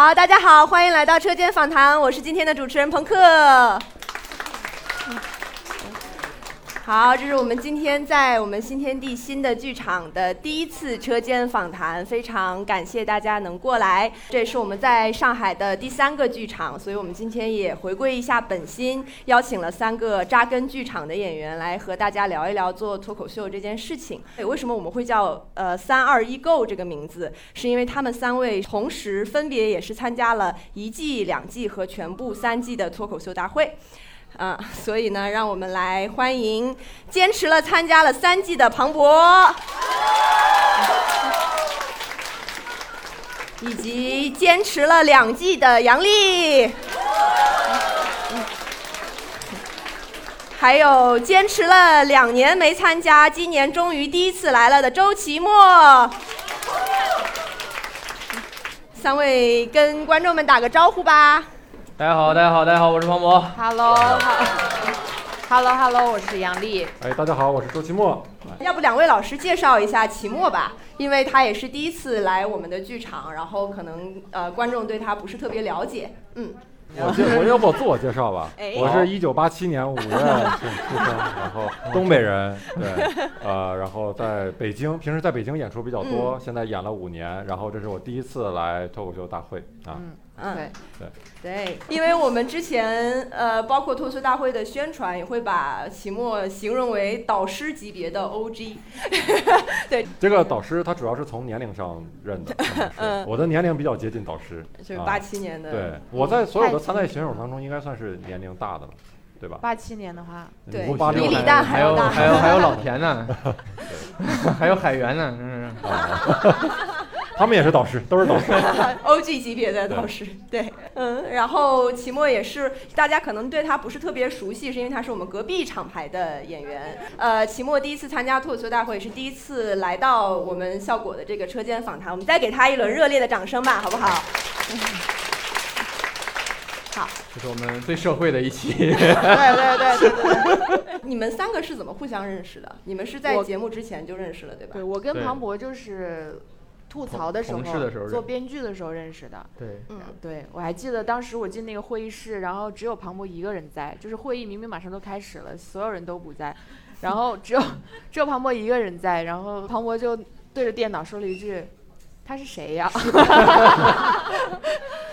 好，大家好，欢迎来到车间访谈，我是今天的主持人朋克。好，这是我们今天在我们新天地新的剧场的第一次车间访谈，非常感谢大家能过来。这也是我们在上海的第三个剧场，所以我们今天也回归一下本心，邀请了三个扎根剧场的演员来和大家聊一聊做脱口秀这件事情。为什么我们会叫呃三二一 Go 这个名字？是因为他们三位同时分别也是参加了一季、两季和全部三季的脱口秀大会。啊，所以呢，让我们来欢迎坚持了参加了三季的庞博，以及坚持了两季的杨丽，还有坚持了两年没参加，今年终于第一次来了的周奇墨。三位跟观众们打个招呼吧。大家好，大家好，大家好，我是庞博。Hello，Hello，Hello，我是杨丽。哎，大家好，我是周奇墨。要不两位老师介绍一下齐墨吧，因为他也是第一次来我们的剧场，然后可能呃观众对他不是特别了解。嗯，我介 我要不我自我介绍吧哎？我是一九八七年五月出生，然后 东北人，对，呃，然后在北京，平时在北京演出比较多，现在演了五年，然后这是我第一次来脱口秀大会啊。嗯，嗯对，对，因为我们之前呃包括脱口大会的宣传也会把齐墨形容为导师级别的 OG 对。这个导师他主要是从年龄上认的，嗯我的年龄比较接近导师。啊就是八七年的，对，我在所有的参赛选手当中，应该算是年龄大的了，对吧？八七年的话，对。比李还诞还要大还有还有还有老田呢，还有海源呢，嗯，他们也是导师，都是导师。OG 级别的导师，对，嗯，然后齐墨也是，大家可能对他不是特别熟悉，是因为他是我们隔壁厂牌的演员。呃，齐墨第一次参加脱口秀大会，也是第一次来到我们效果的这个车间访谈，我们再给他一轮热烈的掌声吧，好不好？好，这是我们最社会的一期。对对对对对对。你们三个是怎么互相认识的？你们是在节目之前就认识了，对吧对？我跟庞博就是吐槽的时候，做编剧的时候认识的。对，嗯，对，我还记得当时我进那个会议室，然后只有庞博一个人在，就是会议明明马上都开始了，所有人都不在，然后只有只有庞博一个人在，然后庞博就对着电脑说了一句：“他是谁呀？”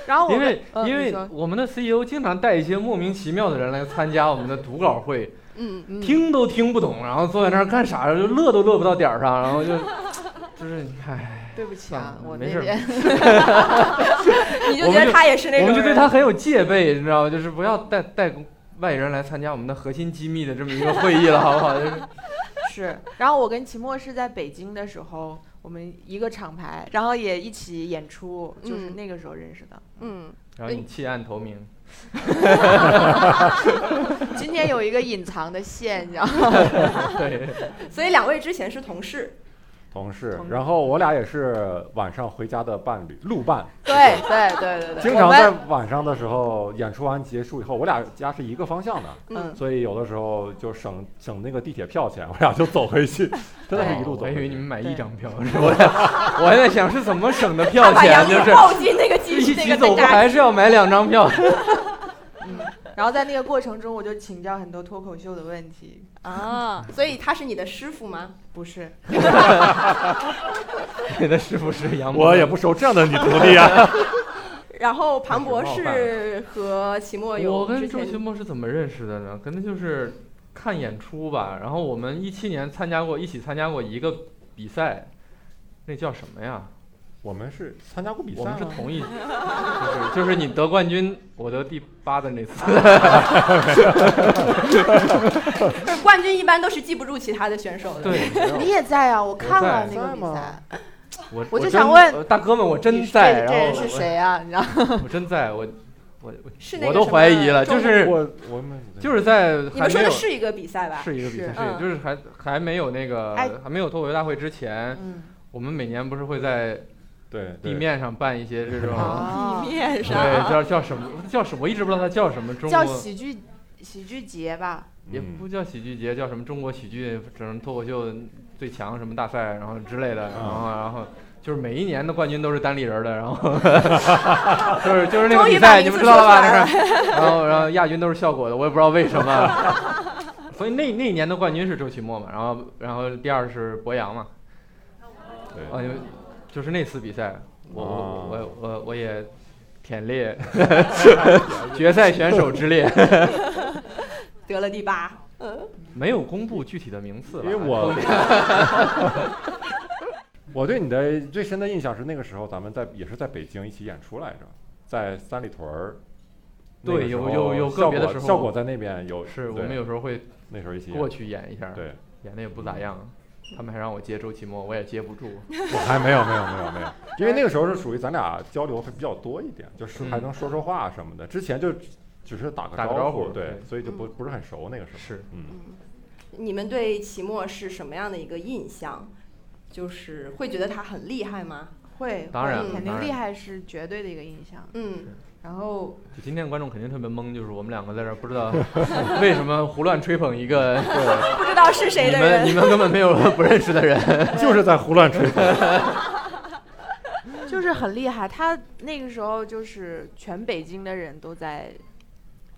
然后我因为跟因为我们的 CEO 经常带一些莫名其妙的人来参加我们的读稿会，嗯，嗯听都听不懂，然后坐在那儿干啥，就乐都乐不到点儿上，然后就 就是唉，对不起啊，我那边 你就觉得他也是那种人，我们就对他很有戒备，你知道吗？就是不要带带外人来参加我们的核心机密的这么一个会议了，好不好？就是 是，然后我跟齐墨是在北京的时候，我们一个厂牌，然后也一起演出，就是嗯那个时候认识的。嗯。然后你弃暗投明，今天有一个隐藏的线，你知道吗？对，所以两位之前是同事，同事，然后我俩也是晚上回家的伴侣，路伴。对对对对对，经常在晚上的时候演出完结束以后，我俩家是一个方向的，嗯，所以有的时候就省省那个地铁票钱，我俩就走回去，真的是一路走回去。我以为你们买一张票，是我俩我还在想是怎么省的票钱，就是抱进那个机一起走还是要买两张票？嗯，然后在那个过程中，我就请教很多脱口秀的问题，啊，所以他是你的师傅吗？不是，你的师傅是杨我也不收这样的女徒弟啊。然后庞博是和齐墨有我跟周奇墨是怎么认识的呢？可能就是看演出吧。然后我们一七年参加过，一起参加过一个比赛，那叫什么呀？我们是参加过比赛我们是同一，就是就是你得冠军，我得第八的那次。冠军一般都是记不住其他的选手的。，对，你也在啊？我看了在那个比在吗赛，我我就想问呃大哥们，我真在，这这人是谁啊？你知道吗？我？真在，我我是那我都个什么怀疑了，就是我我们就是在你们说的是一个比赛吧？是一个比赛，是就是还还没有那个哎还没有脱口秀大会之前，嗯，我们每年不是会在对对地面上办一些这种，啊 地面上对，叫叫什么叫什么，我一直不知道它叫什么，中叫国喜剧喜剧节吧？也嗯不叫喜剧节，叫什么中国喜剧什么脱口秀最强什么大赛，然后之类的，然后然后就是每一年的冠军都是单立人的，然后 就是就是那个比赛，你们知道了吧？然后然后亚军都是效果的，我也不知道为什么。所以那那一年的冠军是周奇墨嘛，然后然后第二是博洋嘛，对啊，就就是那次比赛，我哦我我我我也舔列 决赛选手之列，得了第八。嗯，没有公布具体的名次，因为我 我对你的最深的印象是那个时候咱们在也是在北京一起演出来着，在三里屯儿。对有有有个别的时候效果在那边有，是我们有时候会那时候一起过去演一下，对，演的也不咋样，他们还让我接周奇墨，我也接不住。我还没有没有没有没有，因为那个时候是属于咱俩交流会比较多一点，就是还能说说话什么的。之前就只是打个打个招呼对对，所以就不不是很熟那个时候。是，嗯，你们对奇墨是什么样的一个印象？就是会觉得他很厉害吗？会，当然肯定厉害是绝对的一个印象。嗯，然后就今天观众肯定特别懵，就是我们两个在这儿不知道 为什么胡乱吹捧一个不知道是谁的人。们你们根本没有 不认识的人。就是在胡乱吹。就是很厉害，他那个时候就是全北京的人都在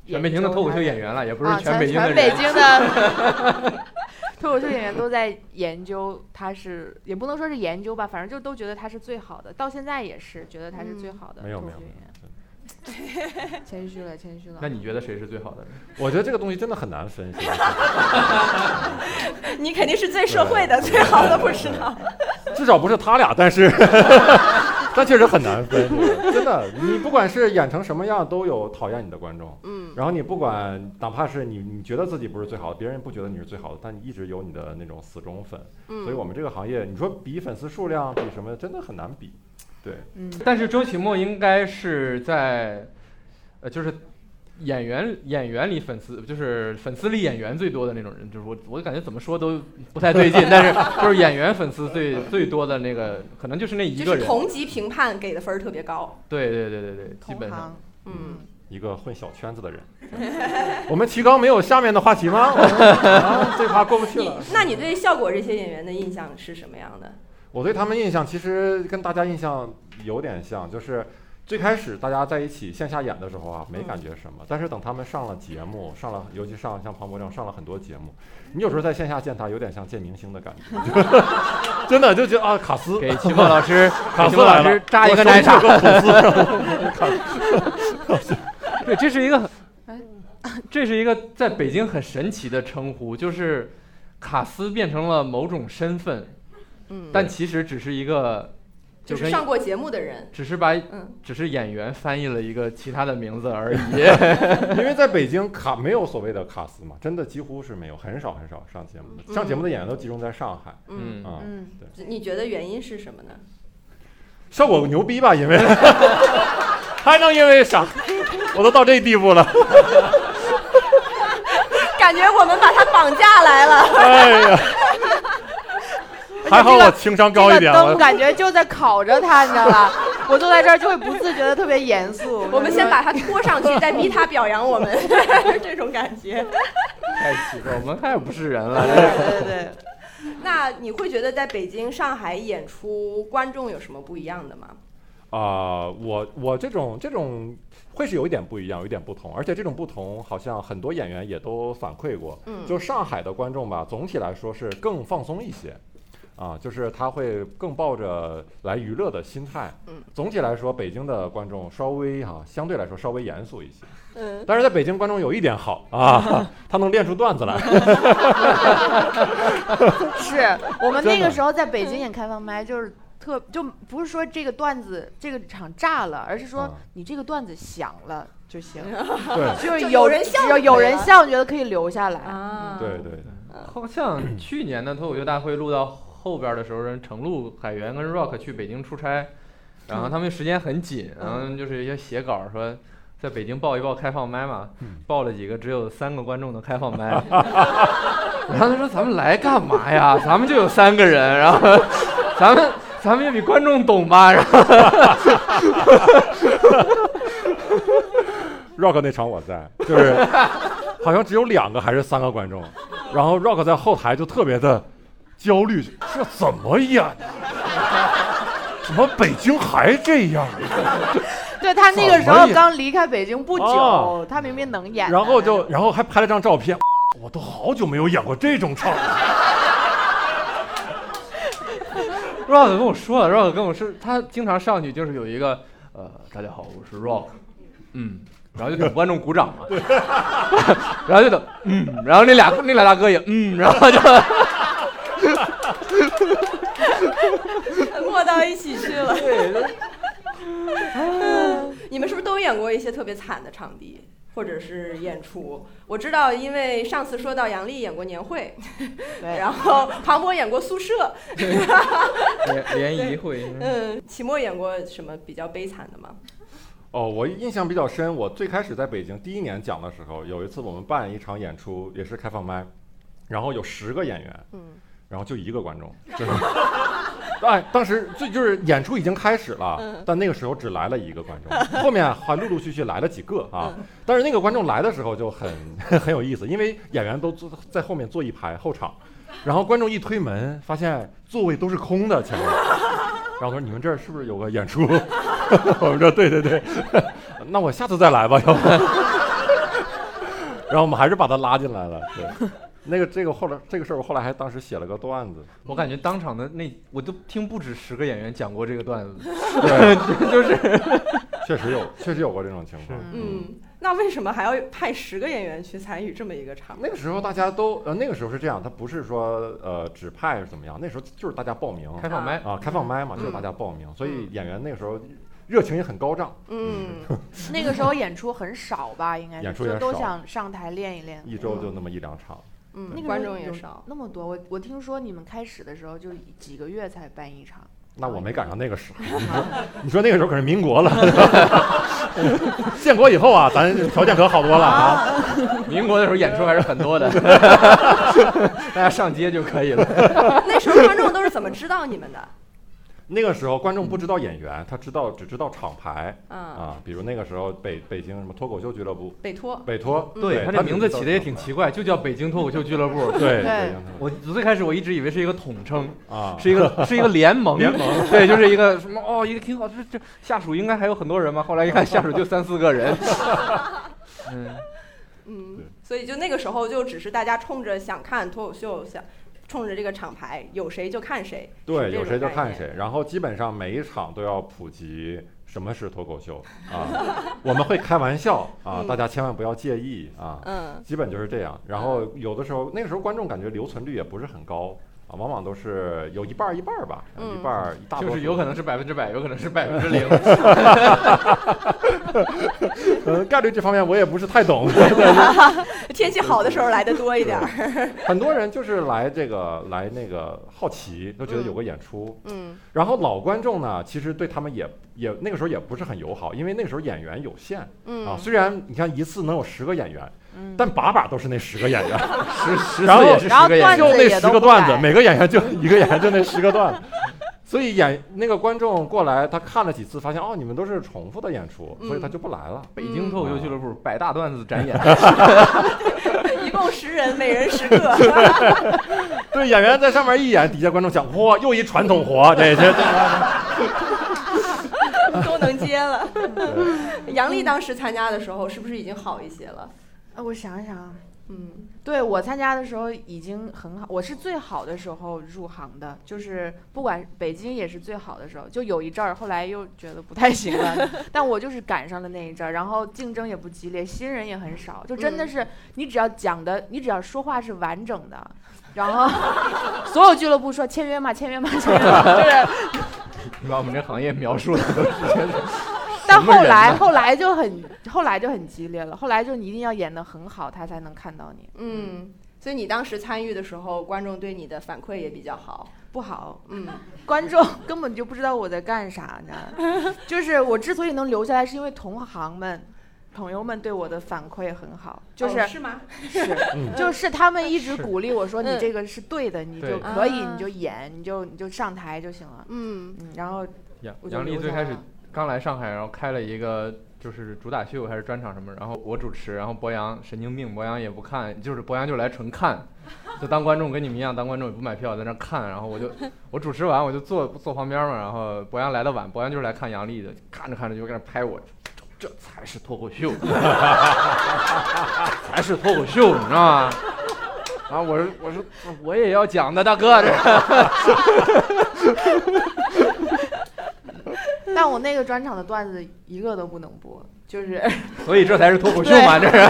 全北京的脱口秀演员，了，也不是啊，全北京的人。全北京的脱口秀演员都在研究他是，也不能说是研究吧，反正就都觉得他是最好的，到现在也是觉得他是最好的没有没有脱口秀演没有员。。谦虚了，谦虚了。那你觉得谁是最好的人？我觉得这个东西真的很难分析。你肯定是最社会的，最好的不知道。至少不是他俩，但是 但确实很难分，真的。你不管是演成什么样，都有讨厌你的观众。嗯，然后你不管，哪怕是你你觉得自己不是最好的，别人不觉得你是最好的，但你一直有你的那种死忠粉。嗯所以我们这个行业，你说比粉丝数量，比什么，真的很难比。对，嗯，但是周奇墨应该是在，呃，就是演员演员里粉丝就是粉丝里演员最多的那种人，就是我我感觉怎么说都不太对劲，但是就是演员粉丝最最多的那个，可能就是那一就是个人。同级评判给的分儿特别高。对对对对对，基同本上行。嗯，一个混小圈子的人。我们提纲没有下面的话题吗？啊，这趴过不去了。那你对效果这些演员的印象是什么样的？我对他们印象其实跟大家印象有点像，就是最开始大家在一起线下演的时候啊，没感觉什么，但是等他们上了节目，上了，尤其上像庞博这样上了很多节目，你有时候在线下见他，有点像见明星的感觉，真的就觉得啊，卡斯给秦墨老师，卡斯老师扎一个奶茶 对，这是一个哎，这是一个在北京很神奇的称呼，就是卡斯变成了某种身份，嗯，但其实只是一个，就是上过节目的人。只是把嗯，只是演员翻译了一个其他的名字而已。因为在北京卡没有所谓的卡司嘛，真的几乎是没有，很少很少上节目的，上节目的演员都集中在上海嗯，啊。嗯，你觉得原因是什么呢？效果牛逼吧？因为 还能因为啥？我都到这地步了，感觉我们把他绑架来了。哎呀，还好我情商高一点，这个灯我感觉就在烤着他，你知道吧？我坐在这儿就会不自觉的特别严肃。我们先把他拖上去，再逼他表扬我们，这种感觉。太奇怪，我们太不是人了。对对对，那你会觉得在北京、上海演出观众有什么不一样的吗？啊、我我这种这种会是有一点不一样，有一点不同，而且这种不同好像很多演员也都反馈过，嗯就上海的观众吧，总体来说是更放松一些。啊，就是他会更抱着来娱乐的心态。嗯，总体来说，北京的观众稍微哈、相对来说稍微严肃一些。嗯，但是在北京，观众有一点好啊，他能练出段子来。是我们那个时候在北京演开放麦，就是特就不是说这个段子这个场炸了，而是说嗯你这个段子响了就行，对就是有人笑有人笑，觉得可以留下来。啊，对对对，好像去年的脱口秀大会录到后边的时候，人程璐、海源跟 Rock 去北京出差，然后他们时间很紧，然后就是一些写稿说，在北京报一报开放麦嘛，嗯报了几个只有三个观众的开放麦，然后他说咱们来干嘛呀？咱们就有三个人，然后咱们咱们也比观众懂吧？然后 Rock 那场我在，就是好像只有两个还是三个观众，然后 Rock 在后台就特别的焦虑，这怎么演的？怎么北京还这样？对他那个时候刚离开北京不久，哦他明明能演，然后就然后还拍了张照片，我都好久没有演过这种场面。Rock 跟我说了，Rock 跟我说，他经常上去就是有一个呃，大家好，我是 Rock，嗯，然后就等观众鼓掌嘛，然后就等嗯，然后那俩那俩大哥也嗯，然后就到一起去了。对，你们是不是都演过一些特别惨的场地，或者是演出？我知道，因为上次说到杨笠演过年会，对，然后庞博演过宿舍，联联谊会，嗯，齐墨演过什么比较悲惨的吗？哦，我印象比较深，我最开始在北京第一年讲的时候，有一次我们办一场演出，也是开放麦，然后有十个演员，嗯，然后就一个观众，就是，哎，当时最就是演出已经开始了，嗯但那个时候只来了一个观众，后面还陆陆续续来了几个啊，嗯但是那个观众来的时候就很 很有意思，因为演员都坐在后面坐一排后场，然后观众一推门，发现座位都是空的前面，然后他说你们这儿是不是有个演出？我们说对对对，那我下次再来吧，要不。然后我们还是把他拉进来了，对。那个这个后来这个事儿，我后来还当时写了个段子，我感觉当场的那我都听不止十个演员讲过这个段子，对，就是 确实有，确实有过这种情况。嗯，那为什么还要派十个演员去参与这么一个场？那个时候大家都呃，那个时候是这样，他不是说呃指派是怎么样，那时候就是大家报名开放麦，啊，开放麦嘛，就是嗯大家报名，所以演员那个时候热情也很高涨，嗯，那个时候演出很少吧，应该是演出也就都想上台练一练。一周就那么一两场。嗯，那个观众也少。那么多，我我听说你们开始的时候就几个月才办一场，那我没赶上那个时候，你说你说那个时候可是民国了，建国以后啊，咱条件可好多了啊。民国的时候演出还是很多的，大家上街就可以了。那时候观众都是怎么知道你们的？那个时候观众不知道演员，他知道只知道厂牌嗯，啊，比如那个时候北北京什么脱口秀俱乐部、北脱。北脱，对他这名字起的也挺奇怪，就叫北京脱口秀俱乐部。对 对。我最开始我一直以为是一个统称，啊，是一个 是一个联盟，联盟。对，就是一个什么哦，一个挺好，这这下属应该还有很多人嘛。后来一看下属就三四个人，嗯，嗯，所以就那个时候就只是大家冲着想看脱口秀，想冲着这个厂牌，有谁就看谁。对，有谁就。看谁，然后基本上每一场都要普及什么是脱口秀啊，我们会开玩笑啊，嗯大家千万不要介意啊，嗯基本就是这样。然后有的时候那个时候观众感觉留存率也不是很高啊，往往都是有一半儿一半儿吧，嗯一半儿一大多数就是有可能是百分之百，有可能是百分之零。呃概率这方面我也不是太懂，天气好的时候来的多一点儿。很多人就是来这个来那个好奇，都觉得有个演出。嗯然后老观众呢，其实对他们也也那个时候也不是很友好，因为那个时候演员有限啊。嗯，虽然你看一次能有十个演员，嗯，但把把都是那十个演员，十十然后次也是然后十个演员，段子也就那十个段子，每个演员就一个演员就那十个段子。所以演那个观众过来，他看了几次，发现哦，你们都是重复的演出，所以他就不来了。北京脱口秀俱乐部百大段子展演，一共十人，每人十个。对，演员在上面一演，底下观众想，嚯，又一传统活，这这这。都能接了。杨笠当时参加的时候，是不是已经好一些了？呃我想想啊，嗯对我参加的时候已经很好，我是最好的时候入行的，就是不管北京也是最好的时候，就有一阵儿，后来又觉得不太行了，但我就是赶上了那一阵儿，然后竞争也不激烈，新人也很少，就真的是你只要讲的，你只要说话是完整的，然后 所有俱乐部说签约嘛，签约嘛，签约嘛，就是。你把我们这行业描述的都是后来后来就很后来就很激烈了，后来就你一定要演的很好，他才能看到你。嗯，所以你当时参与的时候，观众对你的反馈也比较好。不好，嗯观众根本就不知道我在干啥呢。就是我之所以能留下来，是因为同行们朋友们对我的反馈很好，就是、哦是吗？是嗯 就是他们一直鼓励我说你嗯这个是对的，你就可以，啊你就演，你就你就上台就行了。嗯嗯，然后杨我就杨丽最开始留下了刚来上海，然后开了一个就是主打秀还是专场什么，然后我主持，然后博洋神经病，博洋也不看，就是博洋就来纯看，就当观众跟你们一样，当观众也不买票在那看，然后我就我主持完我就坐坐旁边嘛，然后博洋来的晚，博洋就是来看杨笠的，看着看着就在那拍我。这才是脱口秀，才是脱口秀，你知道吗？然后我说我说我也要讲的，大哥，这但我那个专场的段子一个都不能播，就是 所以这才是脱口秀嘛，这是。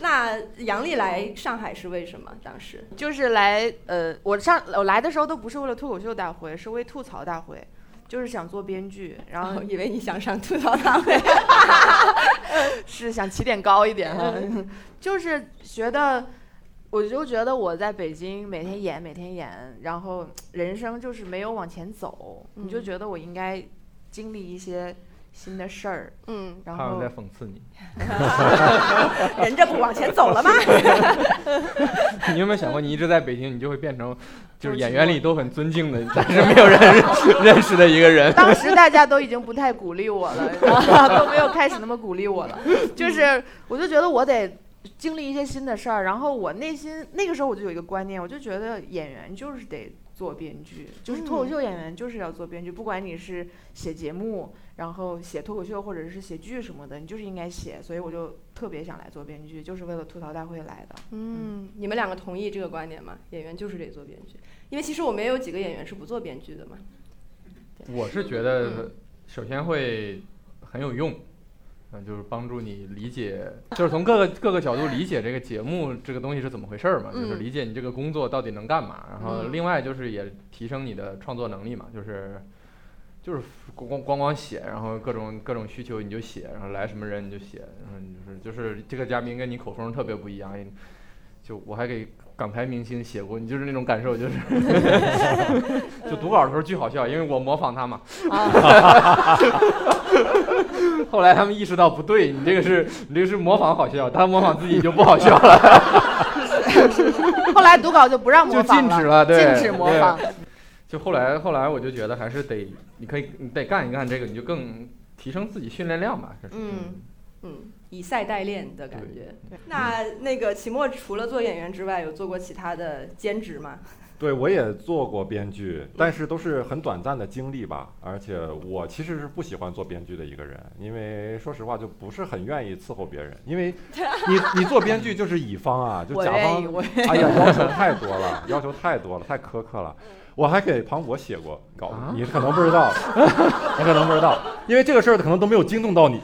那杨丽来上海是为什么？当时就是来呃，我上我来的时候都不是为了脱口秀大会，是为吐槽大会，就是想做编剧，然后然后以为你想上吐槽大会，是想起点高一点哈，就是觉得，我就觉得我在北京每天演每天演，然后人生就是没有往前走，你就嗯觉得我应该经历一些新的事儿，嗯，然后他们在讽刺你。人这不往前走了吗？你有没有想过，你一直在北京，你就会变成，就是演员里都很尊敬的，但是没有人认 识的一个人。当时大家都已经不太鼓励我了，都没有开始那么鼓励我了，就是我就觉得我得。经历一些新的事儿，然后我内心那个时候我就有一个观念，我就觉得演员就是得做编剧，就是脱口嗯秀演员就是要做编剧，不管你是写节目，然后写脱口秀或者是写剧什么的，你就是应该写，所以我就特别想来做编剧，就是为了吐槽大会来的。嗯，你们两个同意这个观点吗？演员就是得做编剧，因为其实我们也有几个演员是不做编剧的嘛。我是觉得，首先会很有用，嗯，就是帮助你理解，就是从各个各个角度理解这个节目这个东西是怎么回事儿嘛，就是嗯理解你这个工作到底能干嘛。然后嗯另外就是也提升你的创作能力嘛，就是就是光光光光写，然后各种各种需求你就写，然后来什么人你就写，然后就是就是这个嘉宾跟你口风特别不一样，就我还给港台明星写过，你就是那种感受，就是 就读稿的时候巨好笑，因为我模仿他嘛。后来他们意识到不对，你这个是你这个是模仿好笑，他模仿自己就不好笑了，后来读稿就不让模仿了就仿禁止了，对，禁止模仿。就后来后来我就觉得还是得，你可以你得干一干这个，你就更提升自己训练量吧。这是嗯嗯，以赛代练的感觉对。那那个齐墨除了做演员之外，有做过其他的兼职吗？对，我也做过编剧，但是都是很短暂的经历吧。而且我其实是不喜欢做编剧的一个人，因为说实话就不是很愿意伺候别人。因为你 你做编剧就是乙方啊，就甲方，哎呀，要求太多了，要求太多了，太苛刻了。我还给庞博写过稿你可能不知道，你可能不知道，因为这个事儿可能都没有惊动到你。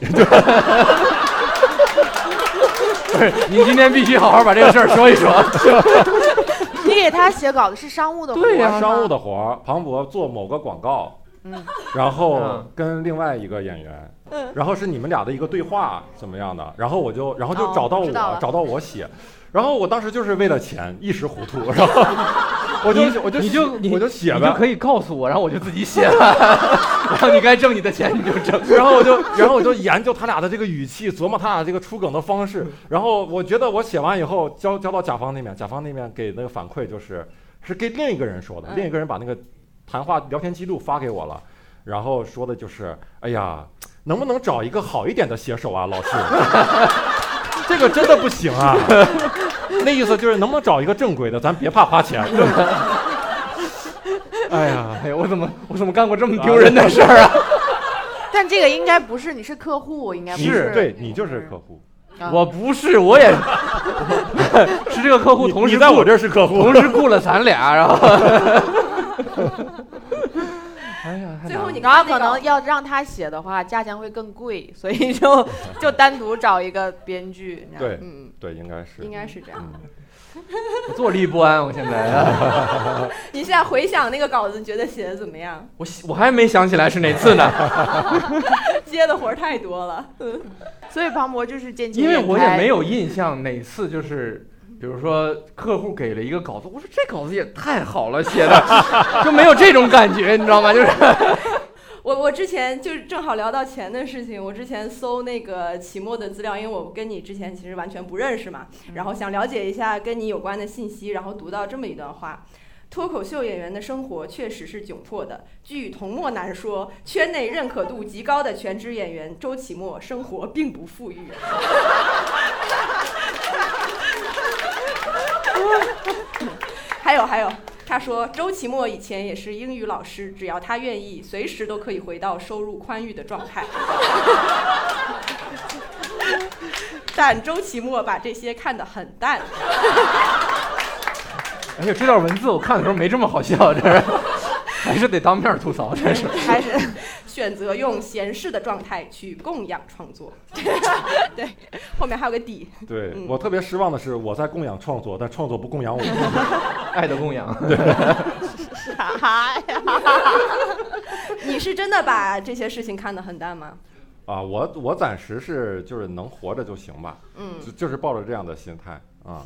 不是，您今天必须好好把这个事儿说一说。你给他写稿子是商务的活对呀商务的活儿，庞博做某个广告，嗯，然后嗯。跟另外一个演员，嗯。然后是你们俩的一个对话怎么样的，然后我就然后就哦找到我，知道了。找到我写，然后我当时就是为了钱一时糊涂，然后我就我就你就你我就写你就，可以告诉我，然后我就自己写了，然后你该挣你的钱你就挣。然后我就然后我就研究他俩的这个语气，琢磨他俩这个出梗的方式，然后我觉得我写完以后交交到甲方那边，甲方那边给那个反馈就是是给另一个人说的，嗯另一个人把那个谈话聊天记录发给我了，然后说的就是，哎呀，能不能找一个好一点的写手啊，老师？这个真的不行啊。那意思就是能不能找一个正规的，咱别怕花钱。哎呀，哎呀，我怎么我怎么干过这么丢人的事儿啊？但这个应该不是，你是客户，应该不你是。对你就是客户，啊我不是，我也 是这个客户同时在我这是客户，同时雇了咱俩，然后。哎呀，最后你然后可能要让他写的话，价钱会更贵，所以就 就单独找一个编剧。对嗯，对，应该是应该是这样。坐立不安，我现在，你现在回想那个稿子，你觉得写的怎么样？我我还没想起来是哪次呢，接的活儿太多了。嗯所以庞博就是渐渐因为我也没有印象哪次就是。比如说，客户给了一个稿子，我说这稿子也太好了，写的就没有这种感觉，你知道吗？就是 我我之前就是正好聊到钱的事情，我之前搜那个期末的资料，因为我跟你之前其实完全不认识嘛，然后想了解一下跟你有关的信息，然后读到这么一段话。脱口秀演员的生活确实是窘迫的。据童墨南说，圈内认可度极高的全职演员周奇墨生活并不富裕。还有还有，他说周奇墨以前也是英语老师，只要他愿意，随时都可以回到收入宽裕的状态。但周奇墨把这些看得很淡。哎呀，这段文字我看的时候没这么好笑，这是还是得当面吐槽，真是。还是选择用闲适的状态去供养创作。对，后面还有个底。对、嗯我特别失望的是，我在供养创作，但创作不供养我。爱的供养。对啥呀？你是真的把这些事情看得很淡吗？啊，我我暂时是就是能活着就行吧，嗯就就是抱着这样的心态啊，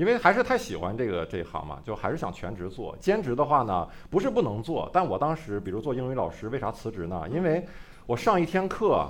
因为还是太喜欢这个这一行嘛，就还是想全职做。兼职的话呢，不是不能做，但我当时比如做英语老师，为啥辞职呢？因为我上一天课，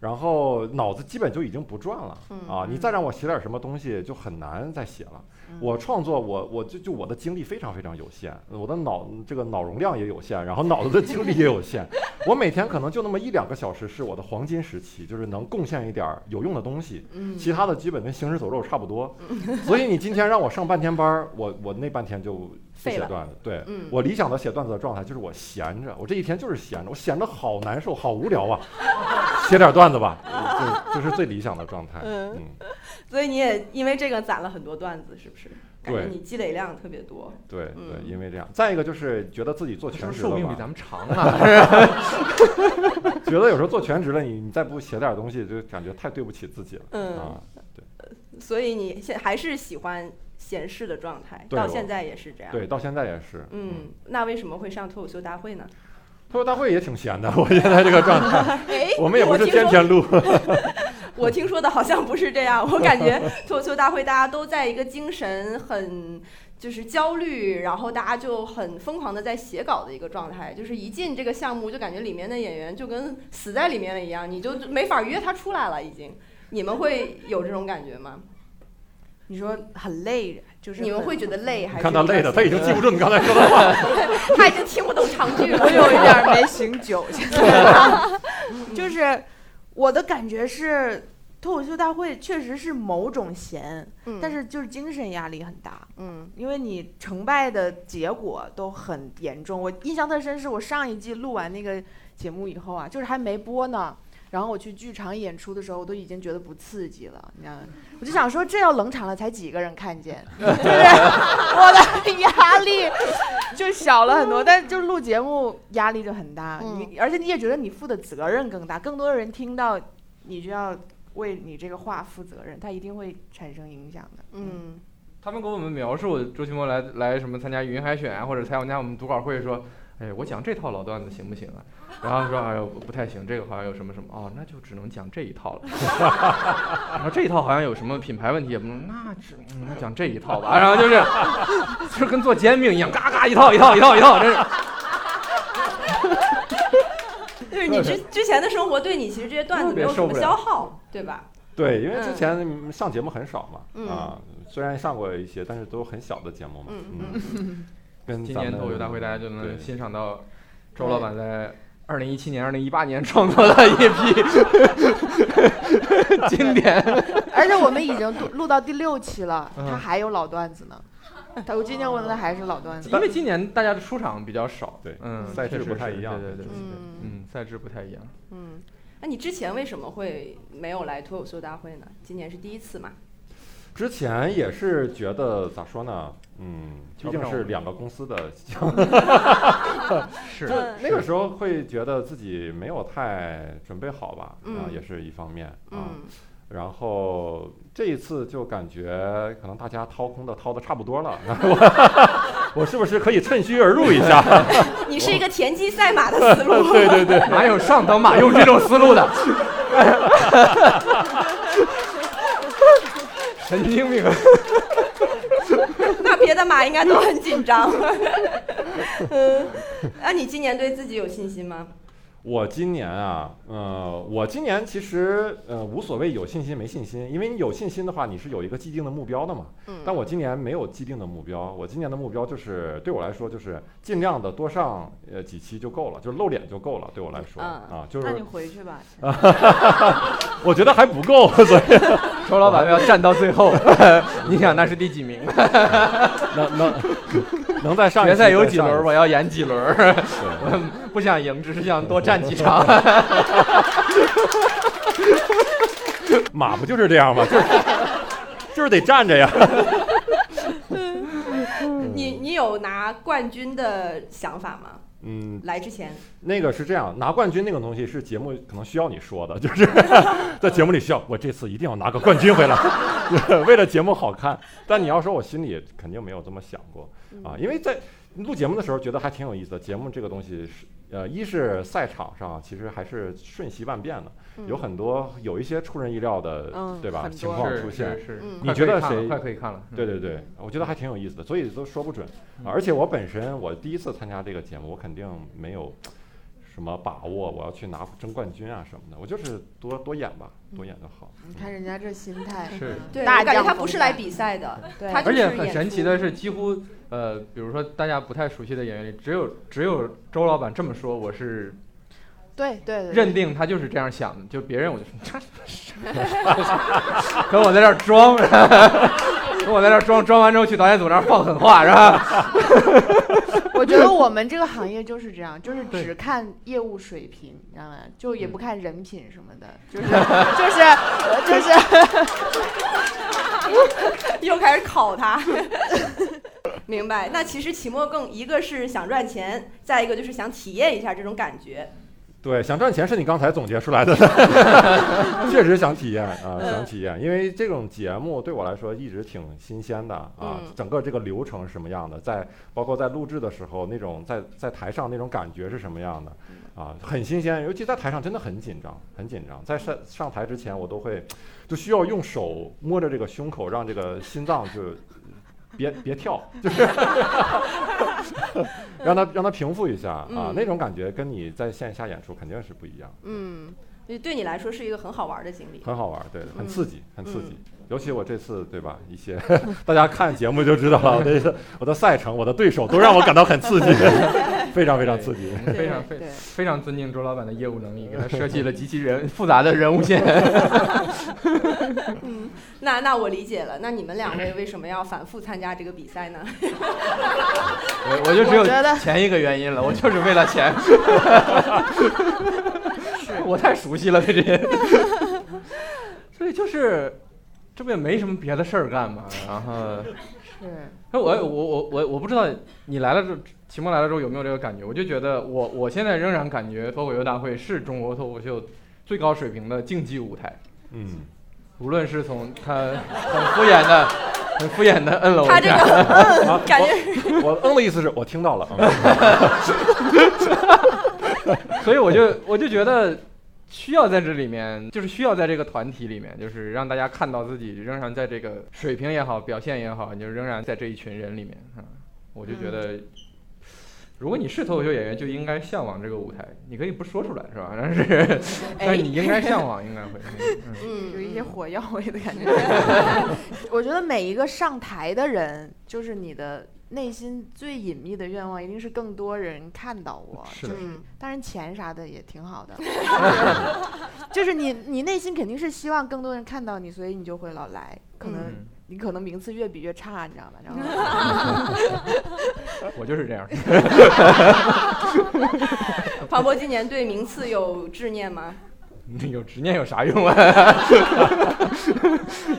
然后脑子基本就已经不转了啊，你再让我写点什么东西，就很难再写了。我创作，我我就就我的精力非常非常有限，我的脑这个脑容量也有限，然后脑子的精力也有限。我每天可能就那么一两个小时是我的黄金时期，就是能贡献一点儿有用的东西，嗯其他的基本跟行尸走肉差不多。所以你今天让我上半天班儿，我我那半天就写段子。对、嗯我理想的写段子的状态就是我闲着，我这一天就是闲着，我闲着好难受，好无聊啊，写点段子吧，就就是最理想的状态。嗯嗯，所以你也因为这个攒了很多段子，是不是？感觉对你积累量特别多。对对，嗯因为这样。再一个就是觉得自己做全职寿命比咱们长啊？觉得有时候做全职了，你你再不写点东西，就感觉太对不起自己了。嗯啊，所以你现还是喜欢闲适的状态，到现在也是这样。对，到现在也是。嗯，那为什么会上脱口秀大会呢？脱口大会也挺闲的，我现在这个状态，哎，我们也不是天天录。我听说 的好像不是这样，我感觉脱口秀大会大家都在一个精神很就是焦虑，然后大家就很疯狂的在写稿的一个状态，就是一进这个项目就感觉里面的演员就跟死在里面了一样，你就没法约他出来了已经。你们会有这种感觉吗？你说很累，就是你们会觉得累还是？看他累的，他已经记不住你刚才说的话。他已经听不懂长句了。我有一点儿没 醒酒，现在就是我的感觉是，脱口秀大会确实是某种闲，嗯但是就是精神压力很大，嗯因为你成败的结果都很严重。我印象特深，是我上一季录完那个节目以后啊，就是还没播呢。然后我去剧场演出的时候，我都已经觉得不刺激了，你知道吗？我就想说，这要冷场了，才几个人看见，对不对我的压力就小了很多。但是就录节目压力就很大，嗯你而且你也觉得你负的责任更大，更多的人听到，你就要为你这个话负责任，它一定会产生影响的。嗯他们给我们描述周奇墨来来什么参加云海选啊，或者参加我们读稿会说，哎，我讲这套老段子行不行啊？然后说，哎呦不太行，这个好像有什么什么，哦，那就只能讲这一套了。然后这一套好像有什么品牌问题，也不能，那只嗯那讲这一套吧。然后就是，就跟做煎饼一样，嘎嘎一套一套一套一套，真是。就是你之之前的生活对你其实这些段子没有什么消耗，对吧？对，因为之嗯前上节目很少嘛，嗯啊，虽然上过一些，但是都很小的节目嘛。嗯嗯，跟今年脱口秀大会大家就能欣赏到周老板在二零一七年、二零一八年创作的一批 经典。而且我们已经录录到第六期了，嗯他还有老段子呢。他我今天问的还是老段子。因为今年大家的出场比较少，对嗯，赛制不太一样对对对，嗯嗯，赛制不太一样。嗯，那你之前为什么会没有来脱口秀大会呢？今年是第一次嘛？之前也是觉得咋说呢？嗯，毕竟是两个公司的 是就那个时候会觉得自己没有太准备好吧，啊，嗯也是一方面啊。嗯然后这一次就感觉可能大家掏空的掏的差不多了，我 我是不是可以趁虚而入一下？你是一个田忌赛马的思路。对对对，哪有上等马用这种思路的？神经病！马应该都很紧张。嗯，那你今年对自己有信心吗？我今年啊，呃，我今年其实呃无所谓有信心没信心，因为你有信心的话，你是有一个既定的目标的嘛。嗯但我今年没有既定的目标，我今年的目标就是对我来说就是尽量的多上呃几期就够了，就是露脸就够了，对我来说、嗯啊，就是那你回去吧。我觉得还不够，所以 周老板要站到最后，你想那是第几名？能能 能在上决赛有几轮，我要演几轮。我 不想赢，只是想多站几场。马不就是这样吗？就是就是得站着呀。你你有拿冠军的想法吗？嗯，来之前，那个是这样，拿冠军那个东西是节目可能需要你说的，就是在节目里需要我这次一定要拿个冠军回来，为了节目好看。但你要说我心里肯定没有这么想过啊，因为在录节目的时候觉得还挺有意思的。节目这个东西是呃，一是赛场上其实还是瞬息万变的，有很多有一些出人意料的，嗯对吧？情况出现。是是，嗯你觉得快可以看了谁快可以看了？嗯对对对，我觉得还挺有意思的，所以都说不准。啊而且我本身我第一次参加这个节目，我肯定没有什么把握我要去拿争冠军啊什么的，我就是多多演吧，多演就好。你看人家这心态，是对，大我感觉他不是来比赛的，对他而且很神奇的是，几乎呃，比如说大家不太熟悉的演员里，只有只有周老板这么说，我是对对对，认定他就是这样想的，就别人我就说，跟我在这儿装，跟我在这儿装，装完之后去导演组那儿放狠话是吧？我觉得我们这个行业就是这样，就是只看业务水平，你知道吗？就也不嗯看人品什么的，就是就是 就是，又开始考他。明白。那其实期末更一个是想赚钱，再一个就是想体验一下这种感觉。对，想赚钱是你刚才总结出来的，确实想体验啊，想体验，因为这种节目对我来说一直挺新鲜的啊嗯，整个这个流程是什么样的，在包括在录制的时候那种在在台上那种感觉是什么样的啊，很新鲜，尤其在台上真的很紧张，很紧张，在上上台之前我都会就需要用手摸着这个胸口，让这个心脏就。别别跳，就是 让他让他平复一下啊嗯，那种感觉跟你在线下演出肯定是不一样，嗯，对对你来说是一个很好玩的经历。很好玩，对，很嗯刺激，很刺激嗯。尤其我这次对吧，一些 大家看节目就知道了，我的我的赛程，我的对手都让我感到很刺激，非常非常刺激。非常非非常尊敬周老板的业务能力，给他设计了极其人 复杂的人物线。嗯那那我理解了。那你们两位为什么要反复参加这个比赛呢？我我就只有前一个原因了，我就是为了钱。我太熟悉了对这些，所以就是这不也没什么别的事儿干嘛，然后。是那我我我我我不知道你来了之后，期末来了之后有没有这个感觉？我就觉得我我现在仍然感觉脱口秀大会是中国脱口秀最高水平的竞技舞台，嗯，无论是从他很敷衍的、很敷衍的摁了我一下，他这个。啊感觉我我嗯的意思是我听到了，嗯 所以我就我就觉得需要在这里面，就是需要在这个团体里面，就是让大家看到自己仍然在这个水平也好，表现也好，你就仍然在这一群人里面啊。我就觉得，如果你是脱口秀演员，就应该向往这个舞台。你可以不说出来是吧？但是 但是你应该向往，应该会。嗯有一嗯些火药味的感觉。我觉得每一个上台的人，就是你的内心最隐秘的愿望，一定是更多人看到我。是当然钱啥的也挺好的，就是你你内心肯定是希望更多人看到你，所以你就会老来。可能嗯你可能名次越比越差，你知道吧？然后 我就是这样。庞博今年对名次有执念吗？有执念有啥用啊？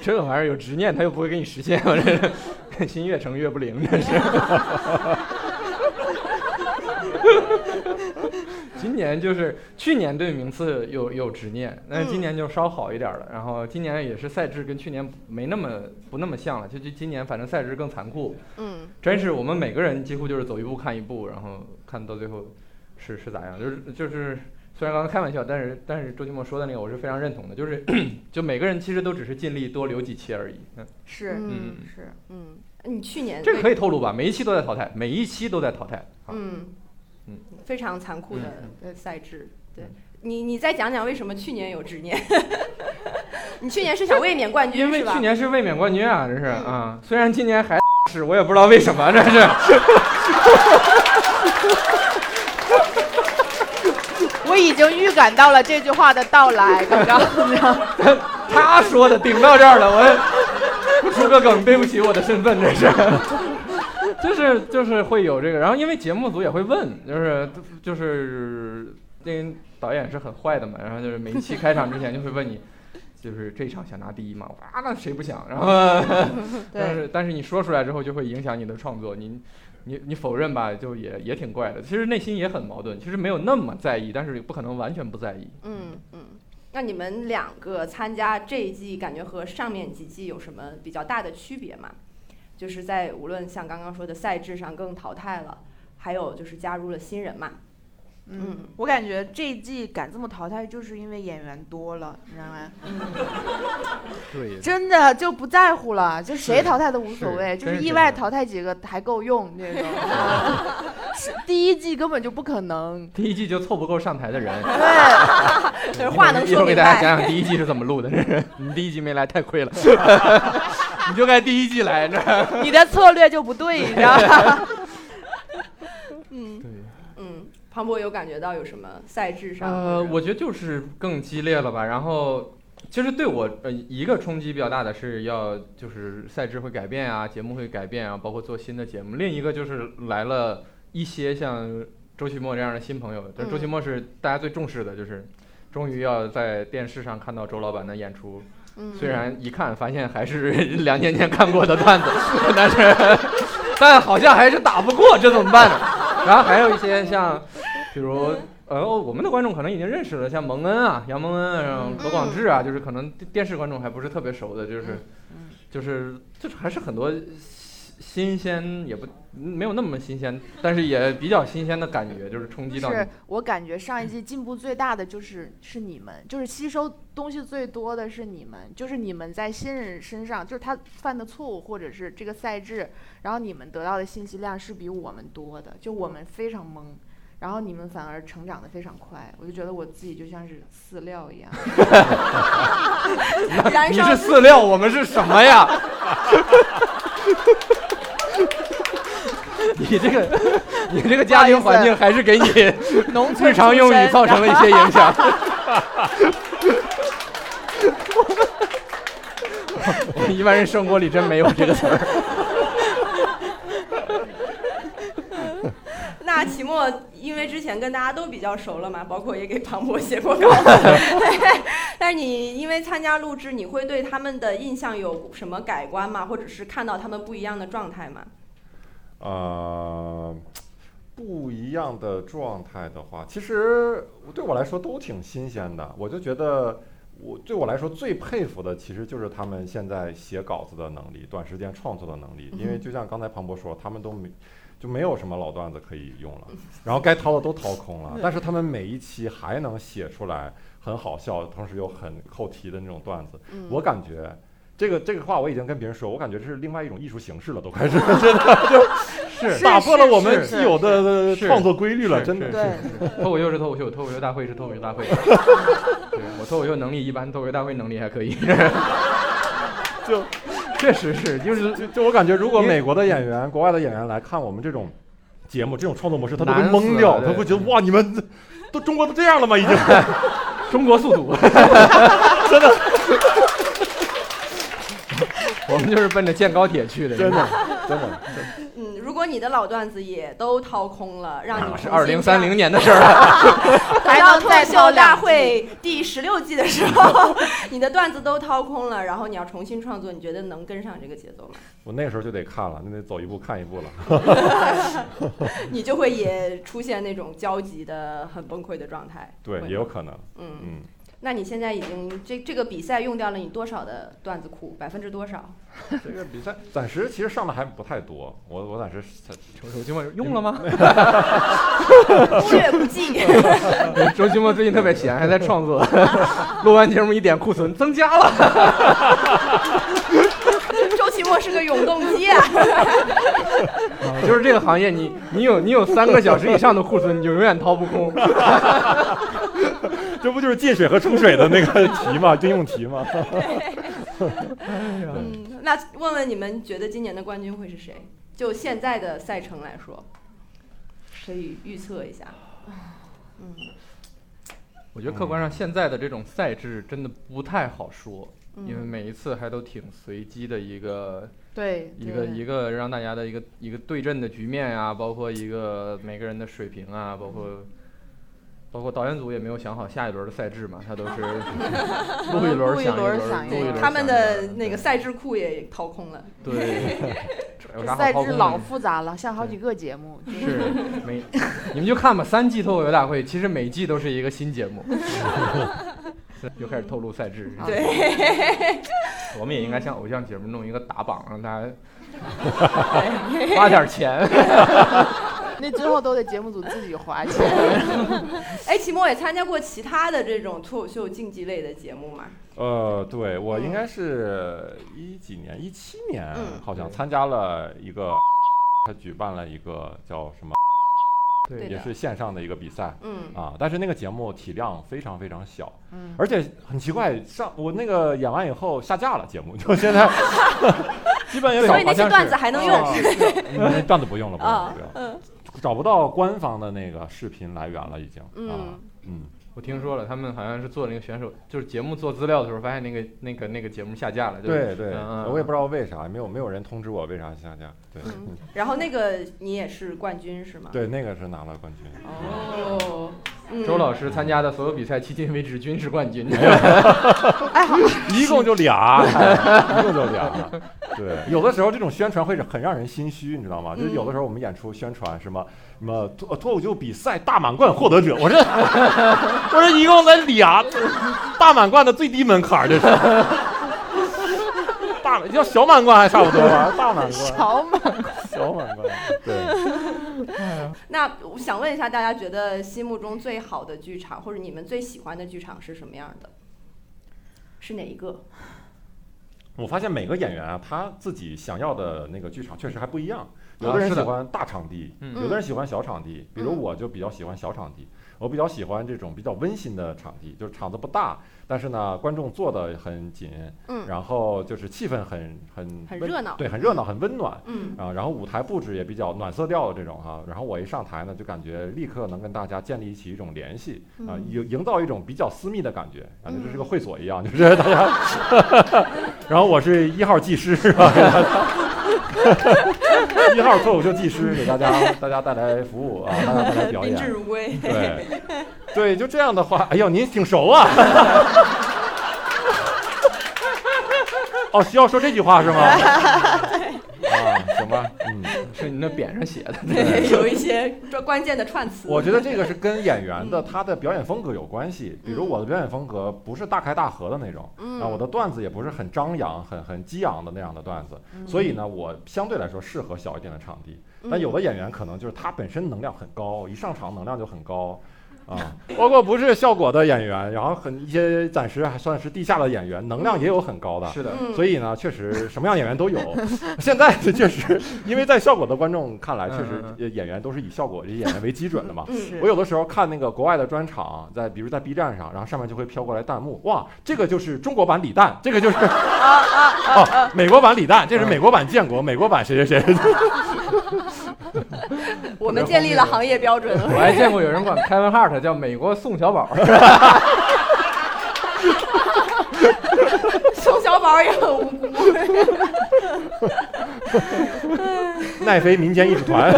这玩意儿有执念，他又不会给你实现，我这心越诚越不灵，这是。今年就是去年对名次有有执念，但是今年就稍好一点了。然后今年也是赛制跟去年没那么不那么像了，就就今年反正赛制更残酷，嗯真是我们每个人几乎就是走一步看一步，然后看到最后是是咋样，就是就是。虽然刚刚开玩笑，但是但是周奇墨说的那个我是非常认同的，就是 就每个人其实都只是尽力多留几期而已。嗯，是嗯是，嗯，你去年这个可以以透露吧？每一期都在淘汰，每一期都在淘汰。啊，嗯嗯非常残酷的赛制。对你你再讲讲为什么去年有执念？你去年是想卫冕冠军因为去？年是卫冕冠军啊，这是啊、虽然今年还 是，我也不知道为什么，这是。我已经预感到了这句话的到来，刚刚 他说的顶到这儿了，我不出个梗，对不起我的身份，这是。就是就是会有这个，然后因为节目组也会问，就是就是那个导演是很坏的嘛，然后就是每一期开场之前就会问你，就是这场想拿第一嘛？我说啊，那谁不想？然后 但是但是你说出来之后就会影响你的创作，你你你否认吧，就也也挺怪的。其实内心也很矛盾，其实没有那么在意，但是不可能完全不在意。嗯嗯。那你们两个参加这一季，感觉和上面几季有什么比较大的区别吗？就是在无论像刚刚说的赛制上更淘汰了，还有就是加入了新人嘛。嗯，我感觉这一季敢这么淘汰，就是因为演员多了，你知道吗？对，真的就不在乎了，就谁淘汰都无所谓，是就是意外淘汰几个还够用这种。是第一季根本就不可能。第一季就凑不够上台的人。对，就是话能一会儿给说明白。大家讲讲第一季是怎么录的。你第一季没来太亏了，你就该第一季来，你知道吗？你的策略就不对，你知道吗？嗯对。嗯，庞博有感觉到有什么赛制上？呃，我觉得就是更激烈了吧。然后，其实对我呃一个冲击比较大的是要就是赛制会改变啊，节目会改变啊，包括做新的节目。另一个就是来了一些像周奇墨这样的新朋友，就是周奇嗯墨是大家最重视的，就是终于要在电视上看到周老板的演出。嗯，虽然一看发现还是 两年前看过的段子，但是 但好像还是打不过，这怎么办呢？然后还有一些像，比如呃，我们的观众可能已经认识了，像蒙恩啊、杨蒙恩啊、嗯何广志啊，就是可能电电视观众还不是特别熟的，就是嗯。就是就是还是很多新新鲜，也不没有那么新鲜，但是也比较新鲜的感觉，就是冲击到你是我感觉上一季进步最大的就是是你们，就是吸收东西最多的是你们，就是你们在新人身上，就是他犯的错误或者是这个赛制，然后你们得到的信息量是比我们多的，就我们非常懵。然后你们反而成长的非常快，我就觉得我自己就像是饲料一样。你是饲料，我们是什么呀？你这个，你这个家庭环境还是给你农村日常用语造成了一些影响。一般人生活里真没有这个词儿。那期末，因为之前跟大家都比较熟了嘛，包括也给庞博写过稿。但是你因为参加录制，你会对他们的印象有什么改观吗？或者是看到他们不一样的状态吗？呃，不一样的状态的话，其实对我来说都挺新鲜的。我就觉得，我对我来说最佩服的，其实就是他们现在写稿子的能力，短时间创作的能力。因为就像刚才庞博说，他们都没。就没有什么老段子可以用了，然后该掏的都掏空了，但是他们每一期还能写出来很好笑，同时又很扣题的那种段子。嗯，我感觉这个这个话我已经跟别人说，我感觉这是另外一种艺术形式了，都开始 真的就是打破了我们既有的创作规律了，真的是，脱口秀是脱口秀，脱口秀大会是脱口秀大会。对我脱口秀能力一般，脱口秀大会能力还可以。就确实是，就是就就我感觉，如果美国的演员、国外的演员来看我们这种节目、这种创作模式，他都会懵掉，他会觉得哇，你们都中国都这样了吗？已经中国速度，真的我们就是奔着建高铁去的。真的真的，嗯，如果你的老段子也都掏空了，让你那是二零三零年的事儿了。等到脱还能再口秀大会第十六季的时候，你的段子都掏空了，然后你要重新创作，你觉得能跟上这个节奏吗？我那时候就得看了，那得走一步看一步了。你就会也出现那种焦急的、很崩溃的状态。对，也有可能，嗯，嗯。那你现在已经这这个比赛用掉了你多少的段子库？百分之多少？这个比赛暂时其实上的还不太多，我我暂时 周周奇墨用了吗？忽略不计。周奇墨最近特别闲，还在创作。录完节目一点库存增加了。周奇墨是个永动机啊！就是这个行业，你你有你有三个小时以上的库存，你就永远掏不空。这不就是进水和出水的那个题吗？应用题吗？嗯，那问问你们觉得今年的冠军会是谁？就现在的赛程来说，可以预测一下。嗯我觉得客观上现在的这种赛制真的不太好说，嗯因为每一次还都挺随机的一个对，一个一个让大家的一个一个对阵的局面啊、包括一个每个人的水平啊，包括包括导演组也没有想好下一轮的赛制嘛，他都是 录一轮录一想轮想一对，录一轮他们的那个赛制库也掏空了。对，这赛制老复杂了，像好几个节目。是每你们就看吧，三季脱口秀大会其实每季都是一个新节目，又开始透露赛制。啊对，我们也应该像偶像节目弄一个打榜，让大家花点钱。那之后都得节目组自己花钱。哎，齐墨也参加过其他的这种脱口秀竞技类的节目吗？呃，对我应该是一几年，一七年嗯好像参加了一个，他举办了一个叫什么，对也是线上的一个比赛。嗯，啊，但是那个节目体量非常非常小，嗯，而且很奇怪，上我那个演完以后下架了，节目就现在 基本也找所以那些段子还能用。段子不用了，不用不用找不到官方的那个视频来源了，已经啊嗯，嗯，我听说了，他们好像是做那个选手，就是节目做资料的时候，发现那个那个那个节目下架了。就是对对，我也不知道为啥，没有没有人通知我为啥下架，对嗯，然后那个你也是冠军是吗？。对，那个是拿了冠军，哦，嗯周老师参加的所有比赛，迄今为止均是冠军。一共就俩，一共就俩。对，有的时候这种宣传会很让人心虚，你知道吗？就是有的时候我们演出宣传什么什么脱脱口秀比赛大满贯获得者，我这 我这一共才俩大满贯的最低门槛儿，这是。大要小满贯还差不多吧，大满贯，小满小满贯，对。那我想问一下，大家觉得心目中最好的剧场，或者你们最喜欢的剧场是什么样的？是哪一个？我发现每个演员啊，他自己想要的那个剧场确实还不一样。有啊的人喜欢大场地，嗯有的人喜欢小场地。比如嗯我就比较喜欢小场地，我比较喜欢这种比较温馨的场地，就是场子不大，但是呢观众坐得很紧，嗯然后就是气氛很很很热闹对，很热闹，很温暖。嗯啊，然后舞台布置也比较暖色调的这种哈、然后我一上台呢，就感觉立刻能跟大家建立起一种联系啊，嗯营营造一种比较私密的感觉，感觉这是个嗯会所一样，就是大家，然后我是一号技师是吧？一号脱口秀技师给大家 大家带来服务啊，大家带来表宾至演，如归。对对，就这样的话，哎呦，您挺熟啊。哦，需要说这句话是吗？啊，行吧，嗯。是你那匾上写的。对，有一些关关键的串词。我觉得这个是跟演员的他的表演风格有关系。比如我的表演风格不是大开大合的那种，嗯啊，我的段子也不是很张扬、很很激昂的那样的段子，所以呢，我相对来说适合小一点的场地。但有的演员可能就是他本身能量很高，一上场能量就很高。啊，包括不是效果的演员，然后很一些暂时还算是地下的演员，能量也有很高的。是的，嗯，所以呢，确实什么样演员都有。现在 确实，因为在效果的观众看来，确实演员都是以效果这些演员为基准的嘛。我有的时候看那个国外的专场，在比如在 B 站上，然后上面就会飘过来弹幕，哇，这个就是中国版李诞，这个就是啊啊啊，美国版李诞，这是美国版建国，美国版谁谁谁。我们建立了行业标准。我还见过有人管 Kevin Hart 叫美国宋小宝。宋小宝也很无辜。奈飞民间艺术团。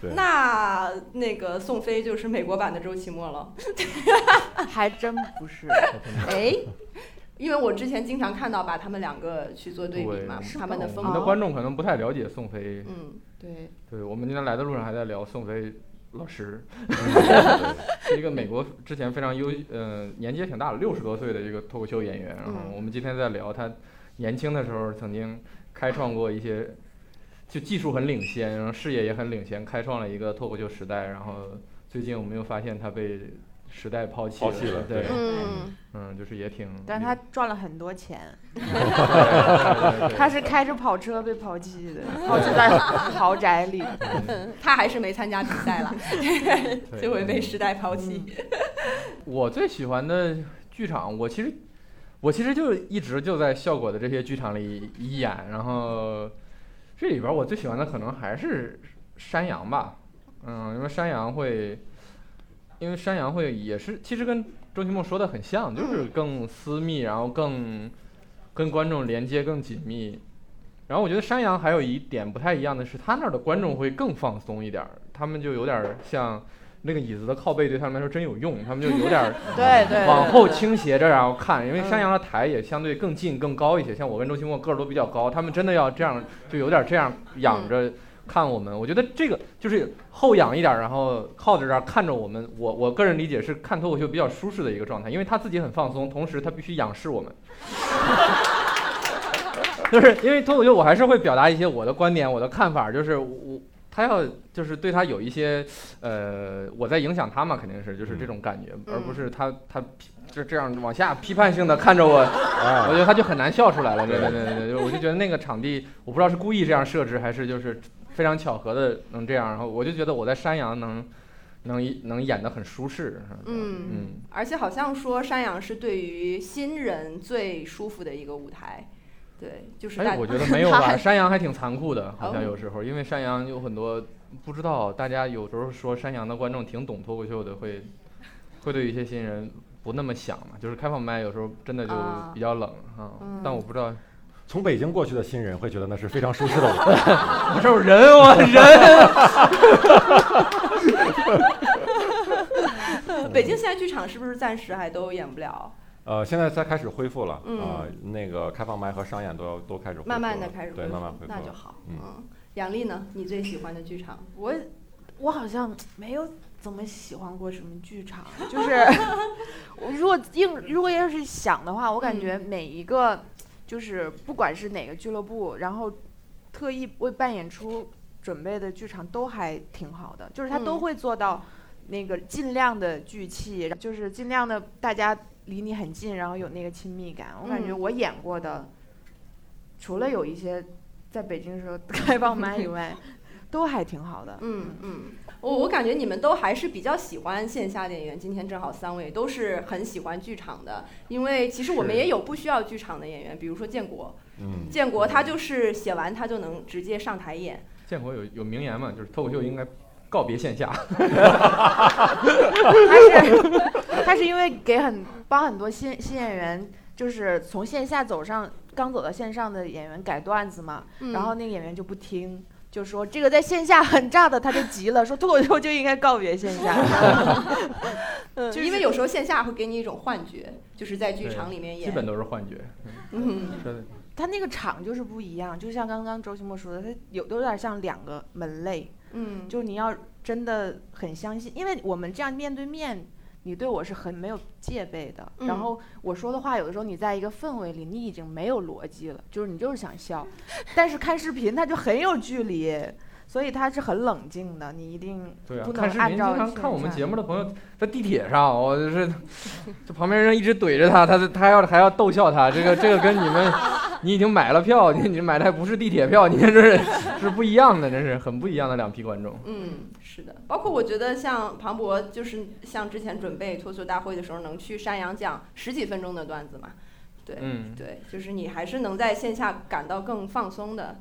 对那那个宋飞就是美国版的周奇墨了。还真不是，哎，因为我之前经常看到把他们两个去做对比嘛，对。他们的风我们的。观众可能不太了解宋飞，嗯，对，对我们今天来的路上还在聊宋飞老师，是一个美国之前非常优，呃，年纪也挺大了，六十多岁的一个脱口秀演员。然后嗯。我们今天在聊他年轻的时候曾经开创过一些，就技术很领先，然后事业也很领先，开创了一个脱口秀时代。然后最近我们又发现他被时代抛弃抛弃了对对，嗯，嗯，就是也挺，但他赚了很多钱，他是开着跑车被抛弃的，抛弃在豪宅里。嗯 他还是没参加比赛了，对。就会被时代抛弃。我最喜欢的剧场，我其实我其实就一直就在效果的这些剧场里演，然后这里边我最喜欢的可能还是山羊吧，嗯，因为山羊会，因为山羊会也是其实跟周奇墨说的很像，就是更私密，然后更跟观众连接更紧密。然后我觉得山羊还有一点不太一样的是，他那儿的观众会更放松一点儿，他们就有点儿像那个椅子的靠背对他们来说真有用，他们就有点儿 对对，往后倾斜着然后看，因为山羊的台也相对更近更高一些，像我跟周奇墨个儿都比较高，他们真的要这样就有点这样仰着看我们。我觉得这个就是后仰一点，然后靠着这儿看着我们。我我个人理解是看脱口秀比较舒适的一个状态，因为他自己很放松，同时他必须仰视我们。就是因为脱口秀，我还是会表达一些我的观点、我的看法，就是我他要就是对他有一些呃，我在影响他嘛，肯定是就是这种感觉，而不是他他批就这样往下批判性的看着我，我哎觉得他就很难笑出来了。对对对对对，我就觉得那个场地，我不知道是故意这样设置，还是就是非常巧合的能这样，然后我就觉得我在山羊能能能演得很舒适。嗯嗯，而且好像说山羊是对于新人最舒服的一个舞台，对，就是哎，我觉得 没有吧，山羊还挺残酷的，好像哦有时候，因为山羊有很多不知道，大家有时候说山羊的观众挺懂脱口秀的，会会对一些新人不那么想嘛，就是开放麦有时候真的就啊比较冷啊，嗯但我不知道，从北京过去的新人会觉得那是非常舒适的舞台。我 这有人我人，北京现在剧场是不是暂时还都演不了？呃，现在才开始恢复了，嗯呃，那个开放麦和商演都要都开始恢复了慢慢的开始对，恢复慢慢恢复。那就好。嗯嗯，杨丽呢？你最喜欢的剧场？我我好像没有怎么喜欢过什么剧场，就是 我如果硬如果要是想的话，我感觉每一个就是不管是哪个俱乐部，然后特意为办演出准备的剧场都还挺好的，就是他都嗯会做到那个尽量的聚气，就是尽量的大家离你很近，然后有那个亲密感。我感觉嗯我演过的，除了有一些在北京的时候 开放麦以外，都还挺好的。嗯嗯，我我感觉你们都还是比较喜欢线下的演员。今天正好三位都是很喜欢剧场的，因为其实我们也有不需要剧场的演员，比如说建国，嗯，建国他就是写完他就能直接上台演。建国有有名言嘛，就是脱口秀应该告别线下，他是他是因为给很帮很多新新演员，就是从线下走上刚走到线上的演员改段子嘛，嗯然后那个演员就不听。就说这个在线下很炸的，他就急了，说脱口秀就应该告别线下。嗯，就因为有时候线下会给你一种幻觉，就是在剧场里面演。基本都是幻觉。嗯说的他那个场就是不一样，就像刚刚周奇墨说的，他有有点像两个门类，嗯，就你要真的很相信，因为我们这样面对面，你对我是很没有戒备的。嗯然后我说的话，有的时候你在一个氛围里，你已经没有逻辑了，就是你就是想笑，但是看视频他就很有距离，所以他是很冷静的，你一定对啊不，能看视频经按照常看我们节目的朋友在地铁上，我就是 就旁边人一直怼着他，他他要还要逗笑他，这个这个跟你们你已经买了票，你你买的还不是地铁票，你这是是不一样的，这是很不一样的两批观众。嗯，是的，包括我觉得像庞博，就是像之前准备脱口秀大会的时候，能去山羊讲十几分钟的段子嘛，对，嗯，对，就是你还是能在线下感到更放松的。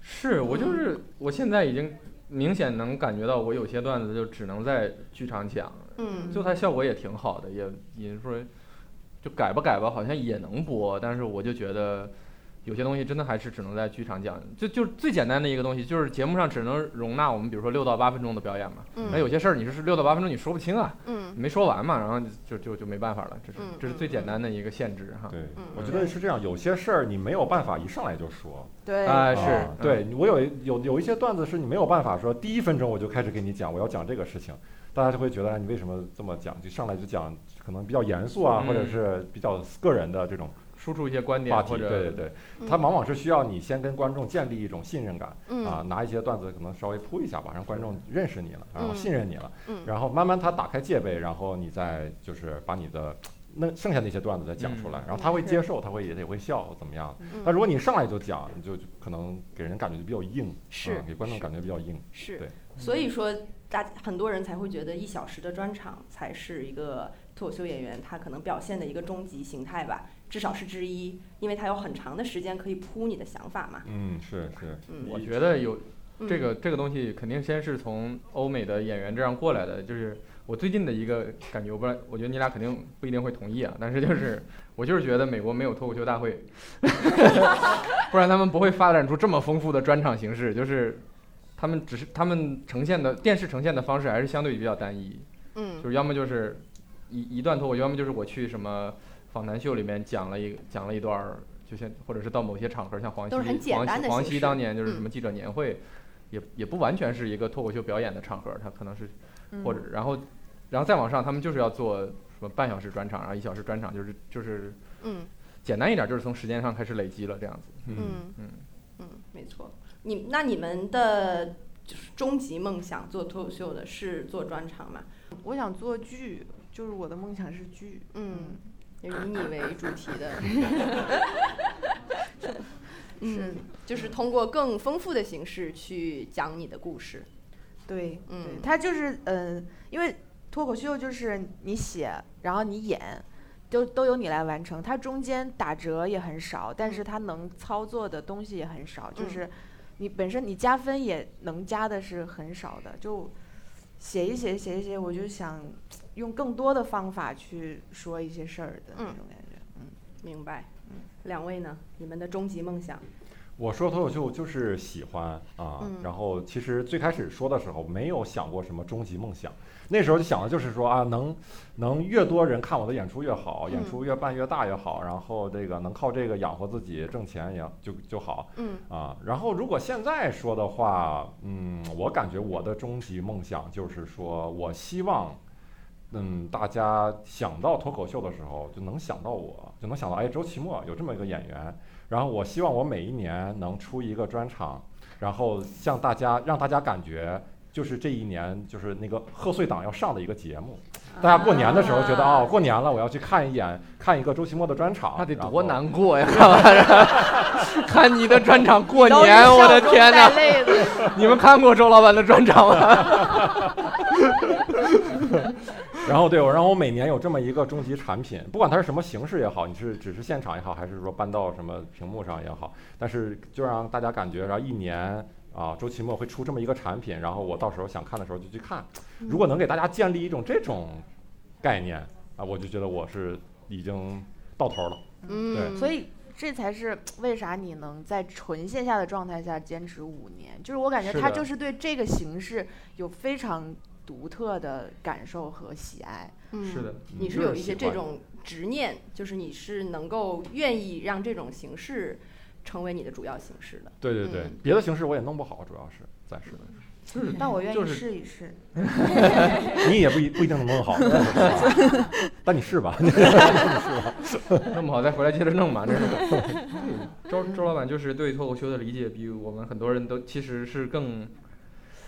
是我就是我现在已经明显能感觉到，我有些段子就只能在剧场讲，嗯，就它效果也挺好的，也也说就改吧改吧，好像也能播，但是我就觉得有些东西真的还是只能在剧场讲，就就最简单的一个东西，就是节目上只能容纳我们比如说六到八分钟的表演嘛，嗯那有些事儿你说是六到八分钟你说不清啊，嗯没说完嘛，然后就就就没办法了，这是嗯这是最嗯简单的一个限制哈。对嗯，我觉得是这样，有些事儿你没有办法一上来就说。对，啊，是对我有有有一些段子是你没有办法说第一分钟我就开始给你讲我要讲这个事情，大家就会觉得哎你为什么这么讲，就上来就讲可能比较严肃啊，嗯或者是比较个人的这种输出一些观点话题。或者对对对，嗯。它往往是需要你先跟观众建立一种信任感嗯。啊，拿一些段子可能稍微铺一下吧，让观众认识你了，然后嗯信任你了，嗯。然后慢慢他打开戒备，然后你再就是把你的那剩下那些段子再讲出来，嗯。然后他会接受，他会也也会笑，怎么样？嗯。但如果你上来就讲，你就就可能给人感觉就比较硬，是嗯给观众感觉比较硬。是。对，所以说大很多人才会觉得一小时的专场才是一个脱口秀演员他可能表现的一个终极形态吧，至少是之一，因为它有很长的时间可以铺你的想法嘛。嗯，是是，嗯，我觉得有嗯。这个这个东西肯定先是从欧美的演员这样过来的，就是我最近的一个感觉，我不知道，我觉得你俩肯定不一定会同意啊，但是就是我就是觉得美国没有脱口秀大会，不然他们不会发展出这么丰富的专场形式，就是他们只是他们呈现的电视呈现的方式还是相对比较单一，嗯。就是要么就是一一段脱口秀，要么就是我去什么访谈秀里面讲了一讲了一段儿，就像或者是到某些场合，像黄西黄西黄西当年就是嗯什么记者年会，也也不完全是一个脱口秀表演的场合，他可能是嗯或者然后然后再往上，他们就是要做什么半小时专场，然后一小时专场，就是就是嗯简单一点，就是从时间上开始累积了这样子。嗯，嗯嗯嗯，没错。你那你们的就是终极梦想做脱口秀的是做专场吗？我想做剧，就是我的梦想是剧。嗯，就以你为主题的。是嗯，就是通过更丰富的形式去讲你的故事。对，嗯对，它就是嗯、呃因为脱口秀就是你写，然后你演，都都由你来完成。它中间打折也很少，但是它能操作的东西也很少，就嗯是你本身你加分也能加的是很少的，就写一写写一写，我就想用更多的方法去说一些事儿的那嗯种感觉。嗯，明白。嗯两位呢？你们的终极梦想？我说脱口秀就是喜欢啊，嗯然后其实最开始说的时候没有想过什么终极梦想，那时候就想的就是说啊，能能越多人看我的演出越好，演嗯出越办越大越好，然后这个能靠这个养活自己挣钱也就就好嗯啊。然后如果现在说的话，嗯，我感觉我的终极梦想就是说我希望。嗯，大家想到脱口秀的时候，就能想到我，就能想到，哎，周奇墨有这么一个演员，然后我希望我每一年能出一个专场，然后向大家让大家感觉就是这一年就是那个贺岁档要上的一个节目。大家过年的时候觉得啊哦，过年了，我要去看一眼看一个周奇墨的专场，那得多难过呀！看完了看你的专场过年，我的天哪！你们看过周老板的专场吗？然后对，我然后我每年有这么一个终极产品，不管它是什么形式也好，你是只是现场也好，还是说搬到什么屏幕上也好，但是就让大家感觉，然后一年啊，周奇墨会出这么一个产品，然后我到时候想看的时候就去看。如果能给大家建立一种这种概念啊，我就觉得我是已经到头了。嗯，对所以这才是为啥你能在纯线下的状态下坚持五年，就是我感觉他就是对这个形式有非常独特的感受和喜爱。嗯是的，你是有一些这种执念，就是你是能够愿意让这种形式成为你的主要形式的。对对对，嗯别的形式我也弄不好，主要是暂时的。就是但我愿意就是试一试。你也不一不一定能弄好，但你试吧。你试吧弄不好再回来接着弄嘛，这是。周周老板就是对脱口秀的理解比我们很多人都其实是更，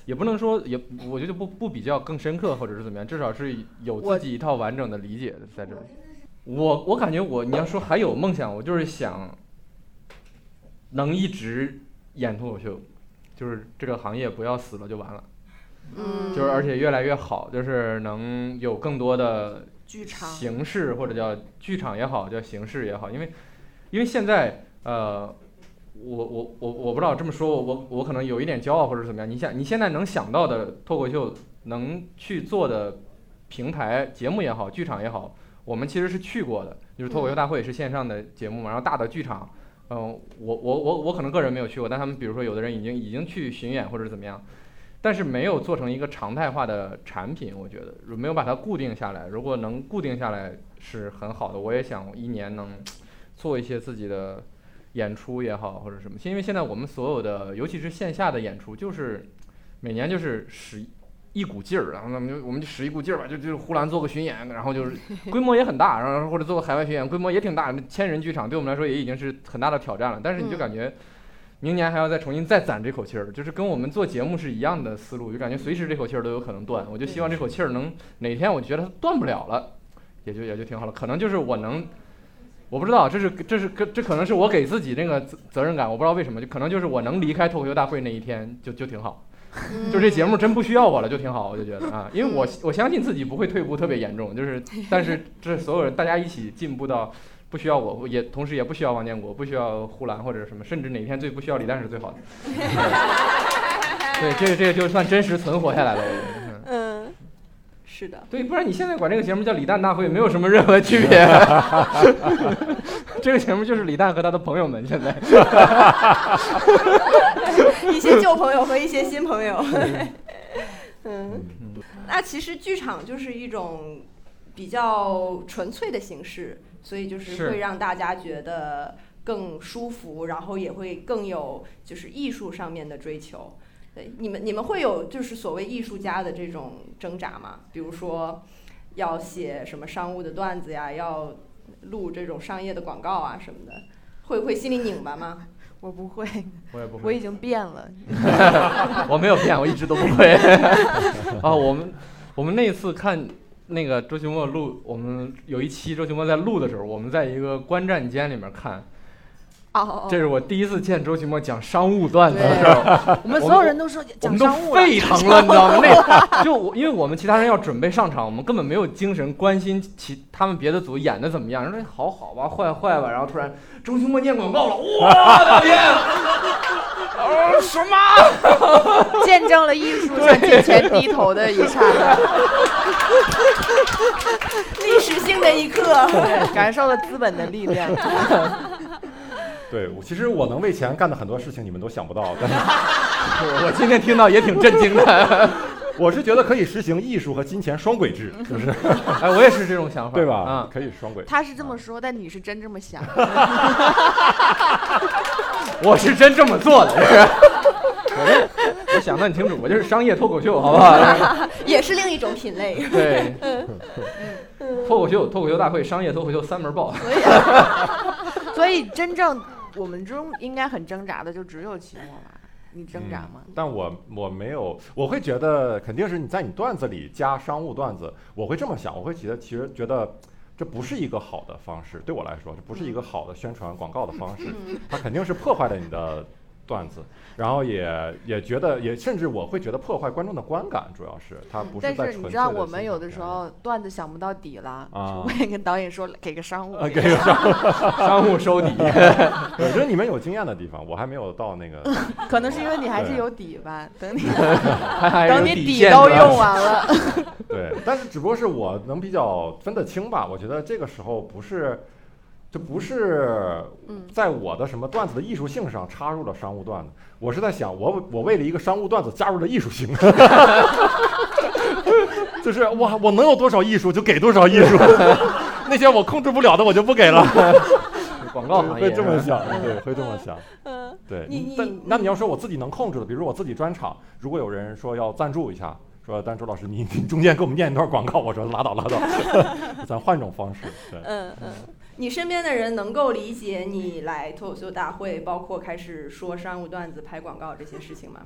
也不能说也，我觉得不不比较更深刻或者是怎么样，至少是有自己一套完整的理解的在这里。我我感觉我你要说还有梦想，我就是想能一直演脱口秀，就是这个行业不要死了就完了，嗯，就是而且越来越好，就是能有更多的剧场形式或者叫剧场也好，叫形式也好，因为因为现在呃，我我我我不知道这么说，我我我可能有一点骄傲或者怎么样。你想你现在能想到的脱口秀能去做的平台节目也好，剧场也好，我们其实是去过的，就是脱口秀大会是线上的节目嘛，然后大的剧场。嗯，我我我我可能个人没有去过，但他们比如说有的人已经已经去巡演或者怎么样，但是没有做成一个常态化的产品，我觉得没有把它固定下来。如果能固定下来是很好的，我也想一年能做一些自己的演出也好或者什么。因为现在我们所有的，尤其是线下的演出，就是每年就是使一股劲儿，然后咱们就我们就使一股劲儿吧，就就呼兰做个巡演，然后就是 规模也很大，然后或者做个海外巡演，规模也挺大，千人剧场对我们来说也已经是很大的挑战了。但是你就嗯感觉。明年还要再重新再攒这口气儿，就是跟我们做节目是一样的思路，就感觉随时这口气儿都有可能断。我就希望这口气儿能哪天我觉得它断不了了，也就也就挺好了。可能就是我能，我不知道，这是这是这可能是我给自己那个责责任感，我不知道为什么，就可能就是我能离开脱口秀大会那一天就就挺好。就这节目真不需要我了，就挺好，我就觉得啊，因为我我相信自己不会退步特别严重，就是 但是这所有人大家一起进步到不需要我，也同时也不需要王建国，不需要呼兰或者什么，甚至哪天最不需要李诞是最好的。对，这个这个就算真实存活下来了，我觉得。嗯，是的。对，不然你现在管这个节目叫李诞大会，没有什么任何区别。这个节目就是李诞和他的朋友们现在。一些旧朋友和一些新朋友。嗯，那其实剧场就是一种比较纯粹的形式，所以就是会让大家觉得更舒服，然后也会更有就是艺术上面的追求。对，你们你们会有就是所谓艺术家的这种挣扎吗？比如说要写什么商务的段子呀，要录这种商业的广告啊什么的，会不会心里拧巴吗？我不会，我也不会，我已经变了。我没有变，我一直都不会。啊，我们我们那次看那个周奇墨录，我们有一期周奇墨在录的时候，我们在一个观战间里面看。哦，这是我第一次见周奇墨讲商务段子的时候，我们所有人都说讲商务沸腾了，你知道吗？那就我，因为我们其他人要准备上场，我们根本没有精神关心其他们别的组演的怎么样，说好好吧，坏坏吧，然后突然周奇墨念广告了，我的天！哦，什么？见证了艺术向金钱低头的一刹那，历史性的一刻，感受了资本的力量。对，其实我能为钱干的很多事情，你们都想不到。但是，我今天听到也挺震惊的。我是觉得可以实行艺术和金钱双轨制，就是，哎，我也是这种想法，对吧？嗯，可以双轨。他是这么说，但你是真这么想。我是真这么做的。我我想的很清楚，我就是商业脱口秀，好不好？也是另一种品类。对，脱口秀，脱口秀大会，商业脱口秀三门报。所以，所以真正我们中应该很挣扎的，就只有期末吧。你挣扎吗？但我我没有，我会觉得肯定是你在你段子里加商务段子，我会这么想，我会觉得其实觉得这不是一个好的方式，对我来说这不是一个好的宣传广告的方式，它肯定是破坏了你的。段子，然后也也觉得，也甚至我会觉得破坏观众的观感，主要是他不是但是你知道，我们有的时候段子想不到底了，我也跟导演说给个商务，给个商务，商务收底。我觉得你们有经验的地方，我还没有到那个。可能是因为你还是有底吧，等你等你底都用完了。对，但是只不过是我能比较分得清吧，我觉得这个时候不是。这不是在我的什么段子的艺术性上插入了商务段子，我是在想，我我为了一个商务段子加入了艺术性，就是哇我能有多少艺术就给多少艺术，那些我控制不了的我就不给了。广告行业会这么想，对，会这么想。嗯，对。但那你要说我自己能控制的，比如我自己专场，如果有人说要赞助一下，说但周老师你你中间给我们念一段广告，我说拉倒拉倒，咱换种方式。对，嗯嗯。你身边的人能够理解你来脱口秀大会，包括开始说商务段子、拍广告这些事情吗？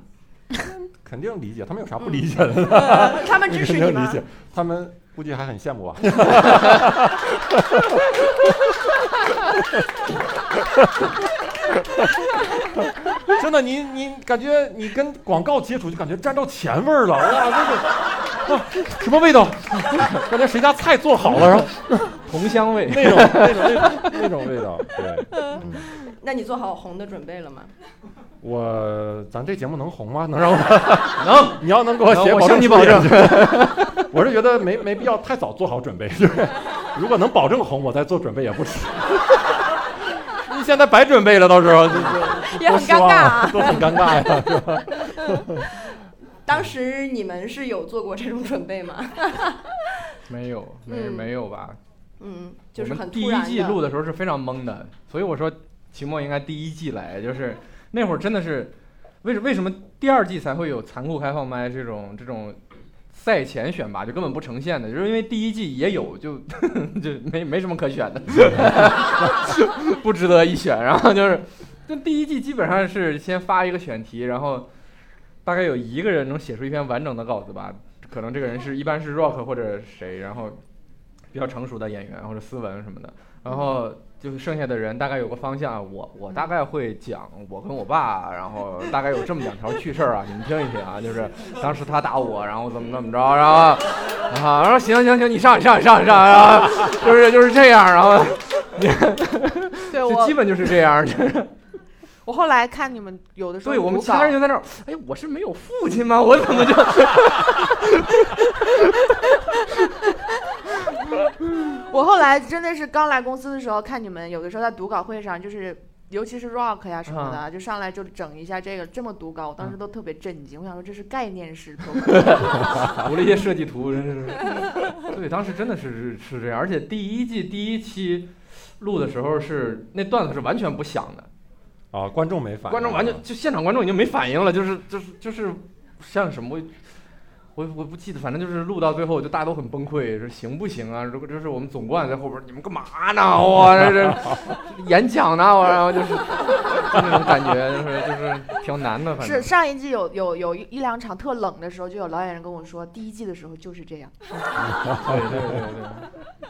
肯定理解，他们有啥不理解的？他们支持你吗？他们估计还很羡慕啊。真的，你你感觉你跟广告接触就感觉沾着钱味儿了，哇，那个哇什么味道？感觉谁家菜做好了，然后红香味那种那种那种味道，对。那你做好红的准备了吗？我咱这节目能红吗？能让我 能？你要能给我写，我向你保证。我是觉得没没必要太早做好准备，就是如果能保证红，我再做准备也不迟。你现在白准备了，到时候也很尴尬啊，都很尴尬呀，是吧？当时你们是有做过这种准备吗？没有，没没有吧？嗯，就是很第一季录的时候是非常懵的，所以我说秦末应该第一季来，就是那会儿真的是，为什为什么第二季才会有残酷开放麦这种这种？赛前选拔就根本不呈现的，就是因为第一季也有，就 就没没什么可选的，不值得一选。然后就是，就第一季基本上是先发一个选题，然后大概有一个人能写出一篇完整的稿子吧，可能这个人是一般是 Rock 或者谁，然后比较成熟的演员或者斯文什么的，然后就是剩下的人大概有个方向，我我大概会讲我跟我爸，然后大概有这么两条趣事儿啊，你们听一听啊，就是当时他打我，然后怎么怎么着，然后然后然后行行行，你上你上你上你上，然后就是就是这样，然后 对就基本就是这样，就是我后来看你们有的时候对我们其他人就在那儿，哎，我是没有父亲吗？我怎么就 我后来真的是刚来公司的时候，看你们有的时候在读稿会上，就是尤其是 rock 呀什么的，就上来就整一下这个这么读稿，我当时都特别震惊。我想说这是概念式脱口秀，涂了一些设计图，真是。对，当时真的是是这样，而且第一季第一期录的时候是那段子是完全不响的，啊，观众没反应，观众完全就现场观众已经没反应了，就是就是就是像什么。我我不记得，反正就是录到最后，就大家都很崩溃，说行不行啊？如果这是我们总冠在后边，你们干嘛呢？我这这演讲呢，我然后就是就那种感觉，就是就是挺难的，反正是上一季有有有一一两场特冷的时候，就有老演员跟我说，第一季的时候就是这样。对对对对，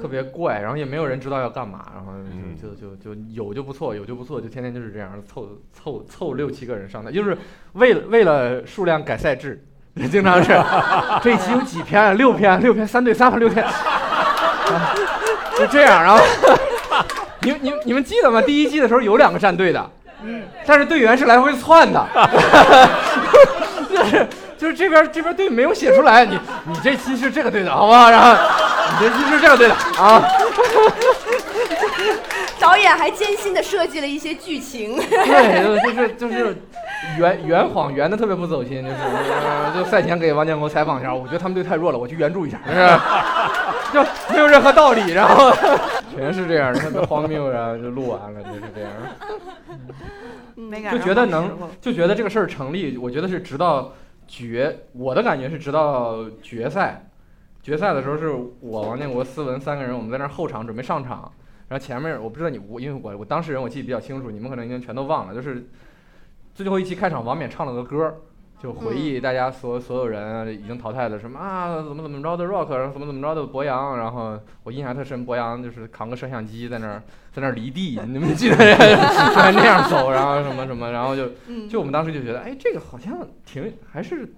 特别怪，然后也没有人知道要干嘛，然后嗯。就就就就有就不错，有就不错，就天天就是这样凑凑凑六七个人上台，就是为了为了数量改赛制，经常是。这一期有几篇啊，六篇，六篇三对三吧，六篇，啊 就这样，然后你们你们你们记得吗？第一季的时候有两个战队的，但是队员是来回窜的，就是就是这边这边队没有写出来，你你这期是这个队的，好不好？然后你这期是这样队的啊，导演还艰辛的设计了一些剧情。对，就是就是圆圆谎圆的特别不走心，就是呃就赛前给王建国采访一下，我觉得他们队太弱了，我去援助一下，就是 就没有任何道理，然后 全是这样，特别荒谬，然后就录完了，就是这样。没赶就觉得能就觉得这个事儿成立，我觉得是直到决，我的感觉是直到决赛，决赛的时候是我王建国、思文三个人，我们在那儿后场准备上场，然后前面我不知道你我因为我我当事人我记得比较清楚，你们可能已经全都忘了，就是最后一期开场王冕唱了个歌儿。就回忆大家所所有人已经淘汰的什么啊，怎么怎么着的 rock，然后怎么怎么着的博洋，然后我印象特深，博洋就是扛个摄像机在那儿在那儿离地，你们记得 还那样走，然后什么什么，然后就嗯就我们当时就觉得，哎，这个好像挺还是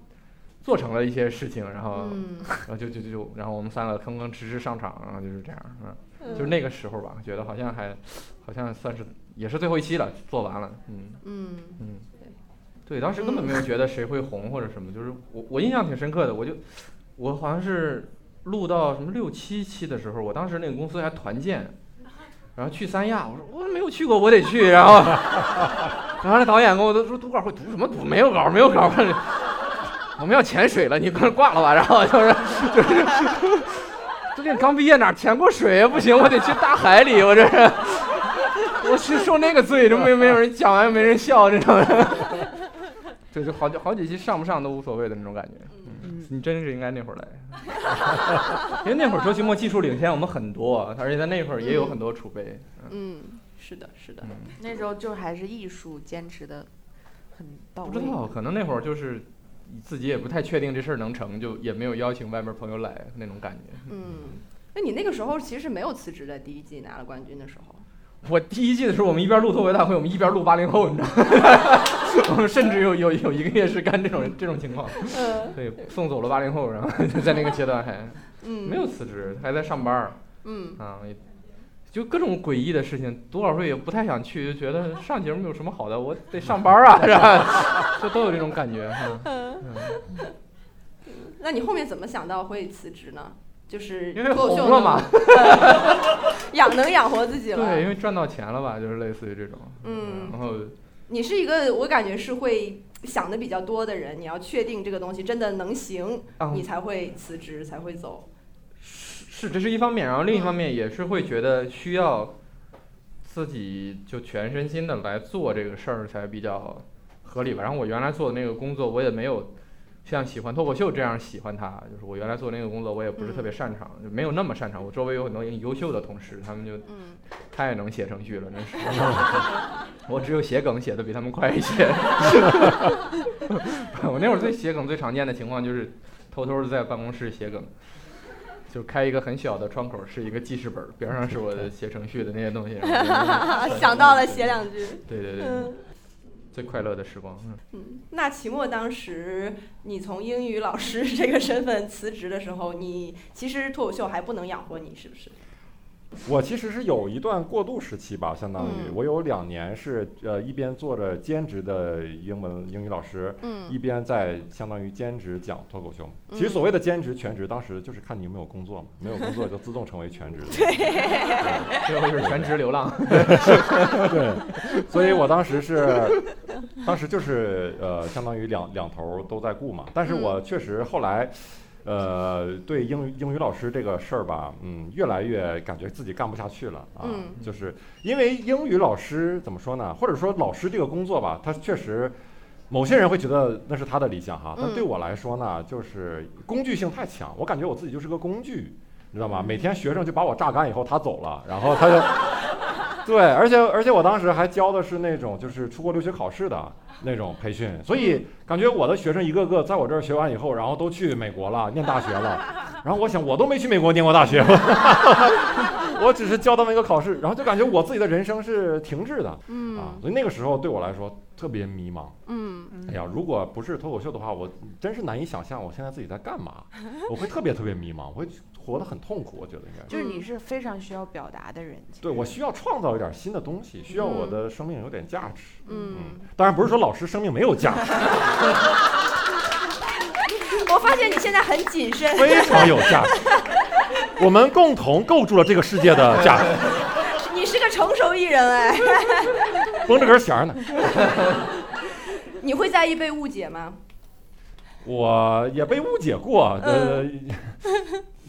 做成了一些事情，然后嗯，然后就就就就，然后我们三个吭吭哧哧上场，然后就是这样，嗯，嗯就是那个时候吧，觉得好像还好像算是也是最后一期了，做完了，嗯嗯嗯，对，当时根本没有觉得谁会红或者什么，就是我我印象挺深刻的，我就我好像是录到什么六七期的时候，我当时那个公司还团建。然后去三亚，我说我没有去过，我得去。然后，然后那导演跟我都说读稿会读什么读？没有稿，没有稿。我们要潜水了，你快挂了吧。然后就是 就是，最近刚毕业哪潜过水啊？不行，我得去大海里。我这是，我去受那个罪，这没没有人讲完没人笑这种。对，就好几好几期上不上都无所谓的那种感觉。嗯，你真是应该那会儿来，因为那会儿周奇墨技术领先我们很多，而且在那会儿也有很多储备。嗯嗯，是的，是的。嗯，那时候就还是艺术坚持的很到位。不知道，可能那会儿就是自己也不太确定这事儿能成，就也没有邀请外面朋友来那种感觉。嗯，那你那个时候其实没有辞职的，第一季拿了冠军的时候。我第一季的时候，我们一边录脱口秀大会，我们一边录八零后，你知道吗？我们甚至有有有一个月是干这种这种情况。嗯对，送走了八零后，然后就在那个阶段还嗯，没有辞职，还在上班儿嗯啊，也就各种诡异的事情。读稿会也不太想去，就觉得 上节目有什么好的，我得上班啊，是吧？就都有这种感觉哈。嗯，那你后面怎么想到会辞职呢？就是因为脱口秀红了嘛，养能养活自己了。对，因为赚到钱了吧，就是类似于这种。嗯然后你是一个我感觉是会想的比较多的人，你要确定这个东西真的能行，啊你才会辞职，才会走。是，这是一方面，然后另一方面也是会觉得需要自己就全身心的来做这个事儿才比较合理吧。然后我原来做的那个工作，我也没有像喜欢脱口秀这样喜欢它，就是我原来做那个工作，我也不是特别擅长，就没有那么擅长。我周围有很多优秀的同事，他们就嗯太能写程序了，真是。我只有写梗写的比他们快一些。我那会儿最写梗最常见的情况就是偷偷的在办公室写梗，就开一个很小的窗口，是一个记事本，边上是我的写程序的那些东西。想到了写两句。对对对，嗯最快乐的时光。嗯，嗯，那期末当时你从英语老师这个身份辞职的时候，你其实脱口秀还不能养活你，是不是？我其实是有一段过渡时期吧，相当于嗯我有两年是呃一边做着兼职的英文英语老师，嗯一边在相当于兼职讲脱口秀。其实嗯所谓的兼职、全职，当时就是看你有没有工作嘛，没有工作就自动成为全职的。最后是全职流浪。对，所以我当时是，当时就是呃，相当于两两头都在顾嘛。但是我确实后来，呃，对英语英语老师这个事儿吧，嗯，越来越感觉自己干不下去了啊。嗯就是因为英语老师怎么说呢？或者说老师这个工作吧，他确实。某些人会觉得那是他的理想哈，但嗯对我来说呢，就是工具性太强，我感觉我自己就是个工具，你知道吗？每天学生就把我榨干以后，他走了，然后他就 对，而且而且我当时还教的是那种就是出国留学考试的那种培训，所以感觉我的学生一个个在我这儿学完以后，然后都去美国了，念大学了。然后我想，我都没去美国念过大学，我只是教他们一个考试，然后就感觉我自己的人生是停滞的啊。嗯所以那个时候对我来说特别迷茫。嗯哎呀，如果不是脱口秀的话，我真是难以想象我现在自己在干嘛，我会特别特别迷茫，我会活得很痛苦，我觉得应该是。就是你是非常需要表达的人。对我需要创造一点新的东西，需要我的生命有点价值。嗯，当然不是说老师生命没有价值，我发现你现在很谨慎。非常有价值。我们共同构筑了这个世界的价值，你是个成熟艺人哎，绷着根弦呢。你会在意被误解吗？我也被误解过，呃，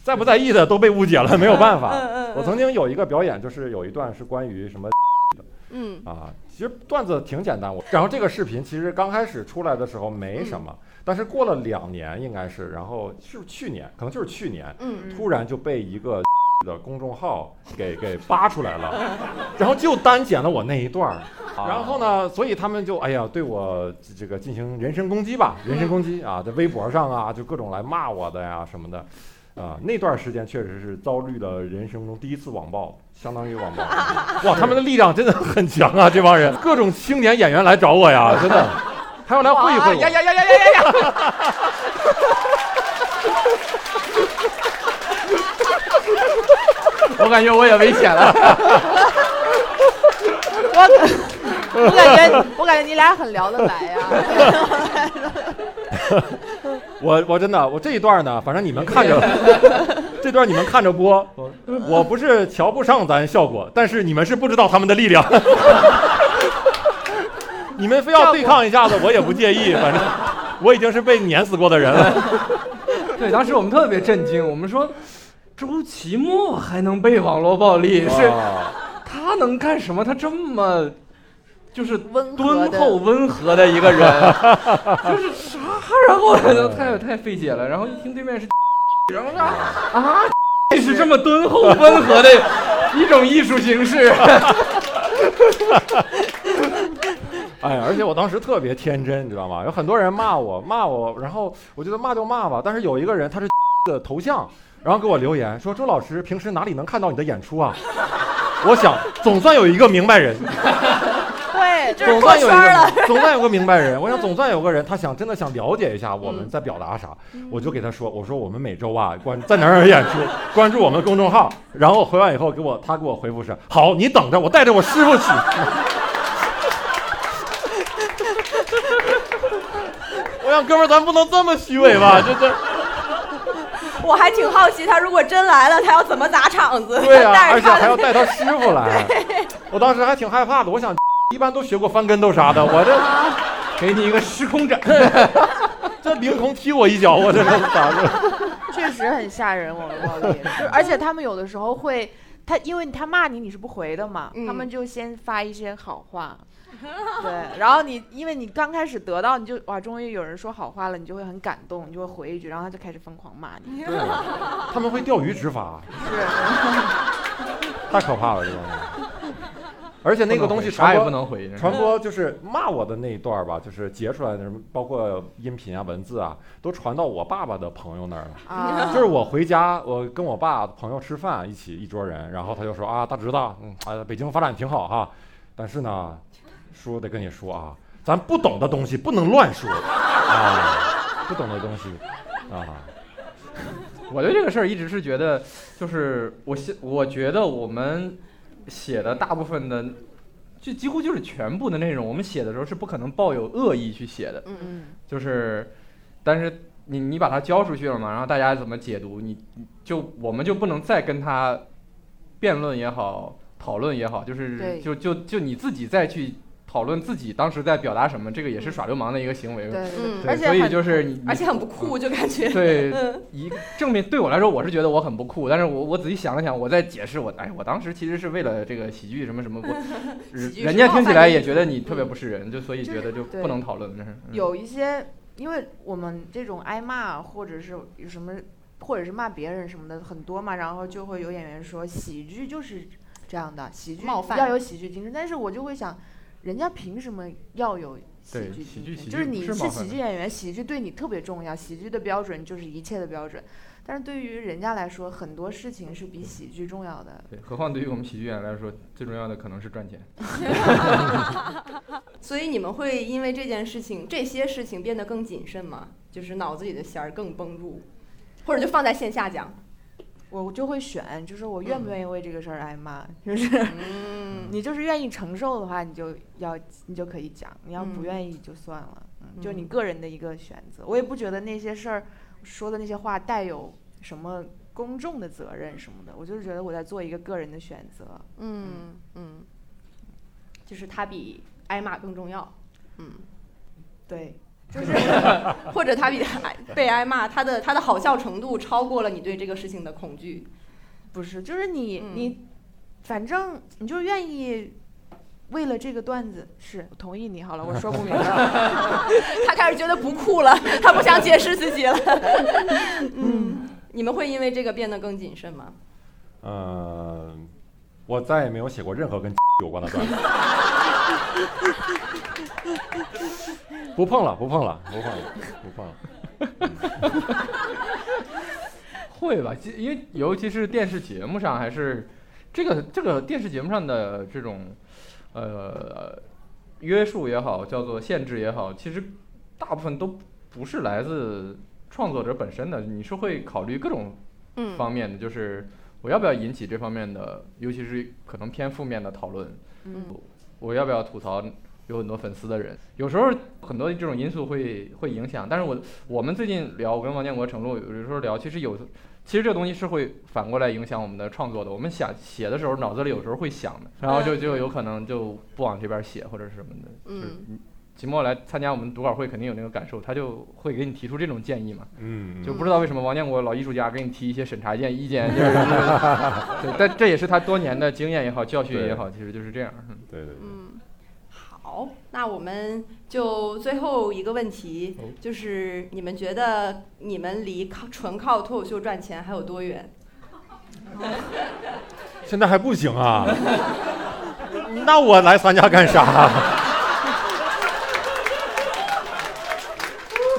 在不在意的都被误解了，没有办法。嗯嗯我曾经有一个表演，就是有一段是关于什么嗯啊，其实段子挺简单。我然后这个视频其实刚开始出来的时候没什嗯么，但是过了两年应该是，然后是去年，可能就是去年，嗯突然就被一个 的公众号给给扒出来了，然后就单剪了我那一段儿。然后呢，所以他们就哎呀对我这个进行人身攻击吧，人身攻击啊，在微博上啊就各种来骂我的呀什么的。啊，那段时间确实是遭遇了人生中第一次网暴，相当于网暴。哇，他们的力量真的很强啊！这帮人，各种青年演员来找我呀，真的，还要来会一会我。呀呀呀呀呀呀呀！我感觉我也危险了。我我感觉我感觉你俩很聊得来呀。我我真的，我这一段呢，反正你们看着，这段你们看着播，我不是瞧不上咱效果，但是你们是不知道他们的力量。你们非要对抗一下子，我也不介意，反正我已经是被碾死过的人了。对，当时我们特别震惊，我们说周奇墨还能被网络暴力，是他能干什么？他这么就是温敦厚温和的一个人，就是啥？然后太太费解了。然后一听对面是，然后说啊，这是这么敦厚温和的一种艺术形式。哎，而且我当时特别天真，你知道吗？有很多人骂我，骂我，然后我觉得骂就骂吧。但是有一个人他是的头像，然后给我留言说：“周老师平时哪里能看到你的演出啊？”我想总算有一个明白人，对，就是总算有一了。个，总算有个明白人。我想总算有个人，他想真的想了解一下我们在表达啥，我就给他说，我说我们每周啊关在哪儿哪演出，关注我们公众号。然后回完以后给我他给我回复是好，你等着，我带着我师傅去。我想哥们儿，咱不能这么虚伪吧？这这 我还挺好奇，他如果真来了，他要怎么砸场子？对呀、带着他而且还要带他师傅来。我当时还挺害怕的，我想一般都学过翻跟头啥的，我这。给你一个时空斩，这凌空踢我一脚，我这是咋的？确实很吓人，网络暴力。就是而且他们有的时候会，他因为他骂你，你是不回的嘛，嗯他们就先发一些好话。对，然后你因为你刚开始得到，你就哇，终于有人说好话了，你就会很感动，你就会回一句，然后他就开始疯狂骂你。对，他们会钓鱼执法，是，太可怕了，这帮人。而且那个东西啥也传播不能回，传播就是骂我的那一段儿吧，就是截出来的什么，包括音频啊、文字啊，都传到我爸爸的朋友那儿了。啊，就是我回家，我跟我爸朋友吃饭，一起一桌人，然后他就说啊，大侄子，嗯，啊，北京发展挺好哈，但是呢，叔得跟你说啊，咱不懂的东西不能乱说。啊，不懂的东西啊，我对这个事儿一直是觉得，就是我写，我觉得我们写的大部分的，就几乎就是全部的内容，我们写的时候是不可能抱有恶意去写的，嗯嗯。就是，但是你你把它交出去了嘛，然后大家怎么解读，你你就我们就不能再跟他辩论也好，讨论也好，就是就就就你自己再去讨论自己当时在表达什么，这个也是耍流氓的一个行为。对对嗯对，对所以而且很就是你，而且很不酷，就感觉。对，嗯。一正面对我来说，我是觉得我很不酷，但是我我仔细想了想，我在解释我，哎，我当时其实是为了这个喜剧什么什么，我 人家听起来也觉得你特别不是人，就所以觉得就不能讨论，这是嗯。有一些，因为我们这种挨骂或者是有什么，或者是骂别人什么的很多嘛，然后就会有演员说喜剧就是这样的，喜剧冒犯。要有喜剧精神，但是我就会想，人家凭什么要有喜剧精神？喜剧就是你是喜剧演员，喜剧对你特别重要，喜剧的标准就是一切的标准，但是对于人家来说，很多事情是比喜剧重要的。对，何况对于我们喜剧演员来说，最重要的可能是赚钱。所以你们会因为这件事情、这些事情变得更谨慎吗？就是脑子里的弦儿更绷住，或者就放在线下讲。我就会选，就是我愿不愿意为这个事儿挨骂，就是嗯，你就是愿意承受的话，你就要你就可以讲；你要嗯。不愿意就算了，嗯，就你嗯。个人的一个选择。我也不觉得那些事儿说的那些话带有什么公众的责任什么的，我就是觉得我在做一个个人的选择。嗯嗯，就是它比挨骂更重要。嗯，对，就是或者他比挨 被挨骂，他的他的好笑程度超过了你对这个事情的恐惧。不是，就是你、嗯你，反正你就愿意。为了这个段子，是我同意你好了，我说不明白。他开始觉得不酷了，他不想解释自己了。嗯，你们会因为这个变得更谨慎吗？嗯，我再也没有写过任何跟有关的段子，不碰了，不碰了，不碰了，不碰了。会吧，因为尤其是电视节目上，还是这个这个电视节目上的这种呃约束也好，叫做限制也好，其实大部分都不是来自创作者本身的，你是会考虑各种嗯方面的，就是我要不要引起这方面的，尤其是可能偏负面的讨论，嗯我要不要吐槽有很多粉丝的人？有时候很多这种因素会会影响，但是我我们最近聊，我跟王建国、程璐有时候聊，其实有，其实这个东西是会反过来影响我们的创作的。我们想写的时候，脑子里有时候会想的，然后就就有可能就不往这边写或者是什么的。就嗯你期末来参加我们读稿会，肯定有那个感受，他就会给你提出这种建议嘛。嗯，就不知道为什么王建国老艺术家给你提一些审查建意见，就是对，但这也是他多年的经验也好，教训也好，其实就是这样。嗯对对对。嗯，好，那我们就最后一个问题哦，就是你们觉得你们离靠纯靠脱口秀赚钱还有多远？现在还不行啊？那我来参加干啥？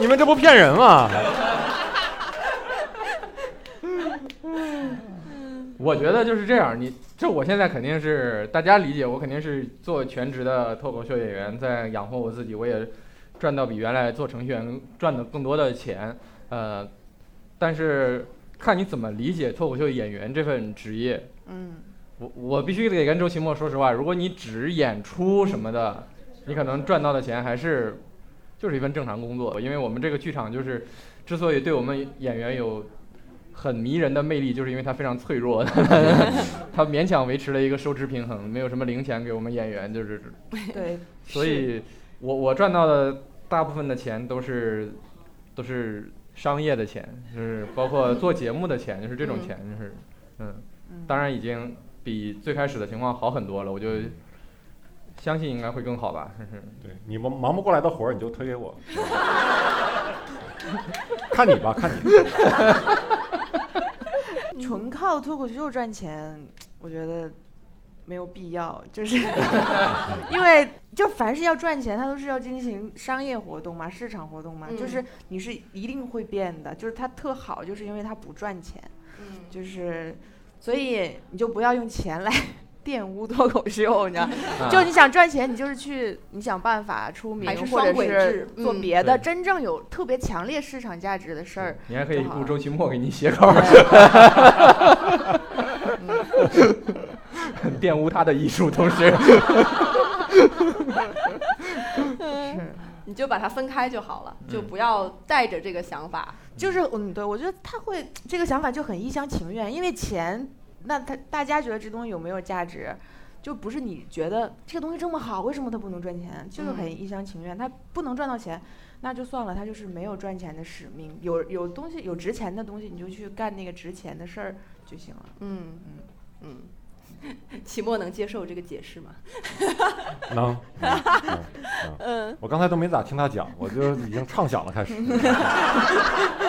你们这不骗人吗？我觉得就是这样，你这我现在肯定是大家理解，我肯定是做全职的脱口秀演员，在养活我自己，我也赚到比原来做程序员赚的更多的钱，呃，但是看你怎么理解脱口秀演员这份职业。嗯我我必须得跟周奇墨说实话，如果你只演出什么的，你可能赚到的钱还是就是一份正常工作，因为我们这个剧场就是之所以对我们演员有很迷人的魅力，就是因为它非常脆弱，它勉强维持了一个收支平衡，没有什么零钱给我们演员，就是对，所以我我赚到的大部分的钱都是都是商业的钱，就是包括 做节目的钱，就是这种嗯。钱，就是嗯。嗯。当然已经比最开始的情况好很多了，我就相信应该会更好吧。对你们忙不过来的活儿，你就推给我。看你吧，看你。纯靠脱口秀赚钱，我觉得没有必要，就是 因为就凡是要赚钱，它都是要进行商业活动嘛，市场活动嘛，嗯就是你是一定会变的，就是它特好，就是因为它不赚钱，嗯就是所以你就不要用钱来玷污脱口秀，你知道。啊就你想赚钱，你就是去你想办法出名或者是做嗯别的真正有特别强烈市场价值的事儿。你还可以雇周奇墨给你写稿，玷污他的艺术，同时 是，你就把它分开就好了，就嗯不要带着这个想法。就是嗯，对我觉得他会这个想法就很一厢情愿，因为钱，那他大家觉得这东西有没有价值，就不是你觉得这个东西这么好，为什么它不能赚钱？就是很嗯一厢情愿，它不能赚到钱，那就算了，它就是没有赚钱的使命。有有东西有值钱的东西，你就去干那个值钱的事儿就行了。嗯嗯嗯，期末能接受这个解释吗？能，能能嗯，我刚才都没咋听他讲，我就已经畅想了，开始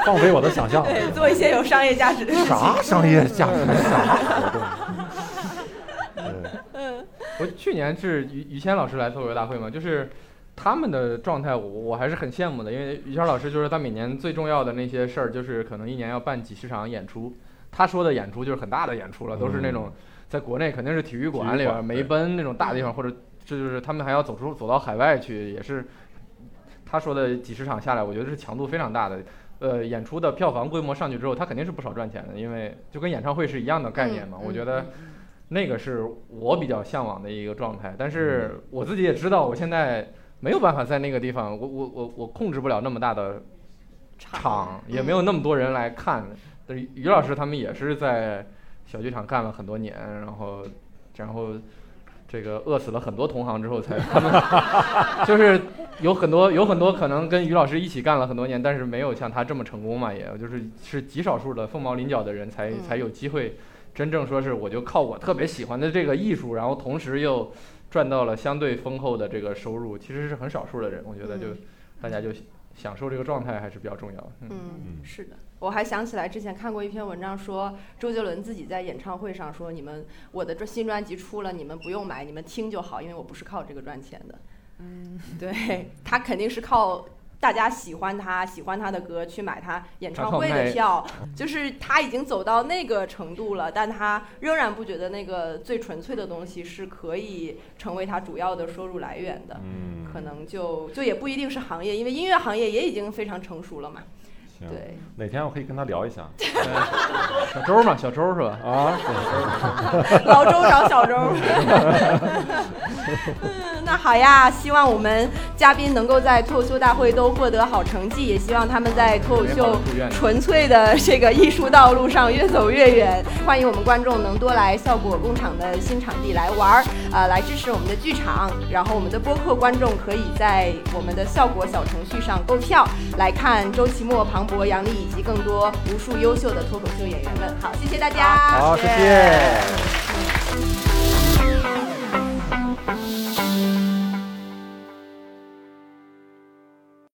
放飞我的想象。对，做一些有商业价值的事情。啥商业价值？啥活动？我去年是于于谦老师来脱口秀大会嘛，就是他们的状态我，我还是很羡慕的，因为于谦老师就是他每年最重要的那些事儿，就是可能一年要办几十场演出。他说的演出就是很大的演出了，都是那种在国内肯定是体育馆里边、体育馆梅奔那种大地方，或者这就是他们还要走出走到海外去，也是他说的几十场下来，我觉得是强度非常大的。呃，演出的票房规模上去之后，他肯定是不少赚钱的，因为就跟演唱会是一样的概念嘛。嗯我觉得嗯那个是我比较向往的一个状态，但是我自己也知道，我现在没有办法在那个地方，我我我我控制不了那么大的场，也没有那么多人来看。但是于老师他们也是在小剧场干了很多年，然后然后这个饿死了很多同行之后才他们就是有很多有很多可能跟于老师一起干了很多年，但是没有像他这么成功嘛，也就是是极少数的凤毛麟角的人才嗯才有机会真正说是我就靠我特别喜欢的这个艺术，然后同时又赚到了相对丰厚的这个收入，其实是很少数的人，我觉得就嗯大家就享受这个状态还是比较重要的。嗯。嗯，嗯。是的，我还想起来之前看过一篇文章说，周杰伦自己在演唱会上说：“你们我的这新专辑出了，你们不用买，你们听就好，因为我不是靠这个赚钱的。”嗯，对他肯定是靠大家喜欢他、喜欢他的歌去买他演唱会的票，就是他已经走到那个程度了，但他仍然不觉得那个最纯粹的东西是可以成为他主要的收入来源的。嗯，可能就就也不一定是行业，因为音乐行业也已经非常成熟了嘛。行，对，哪天我可以跟他聊一下 小周嘛，小周是吧？啊？老周找小周。嗯，那好呀，希望我们嘉宾能够在脱口秀大会都获得好成绩，也希望他们在脱口秀纯粹的这个艺术道路上越走越远。欢迎我们观众能多来效果工厂的新场地来玩儿，呃，来支持我们的剧场。然后我们的播客观众可以在我们的效果小程序上购票，来看周奇墨、庞博杨笠以及更多无数优秀的脱口秀演员们，好，谢谢大家。好，谢谢。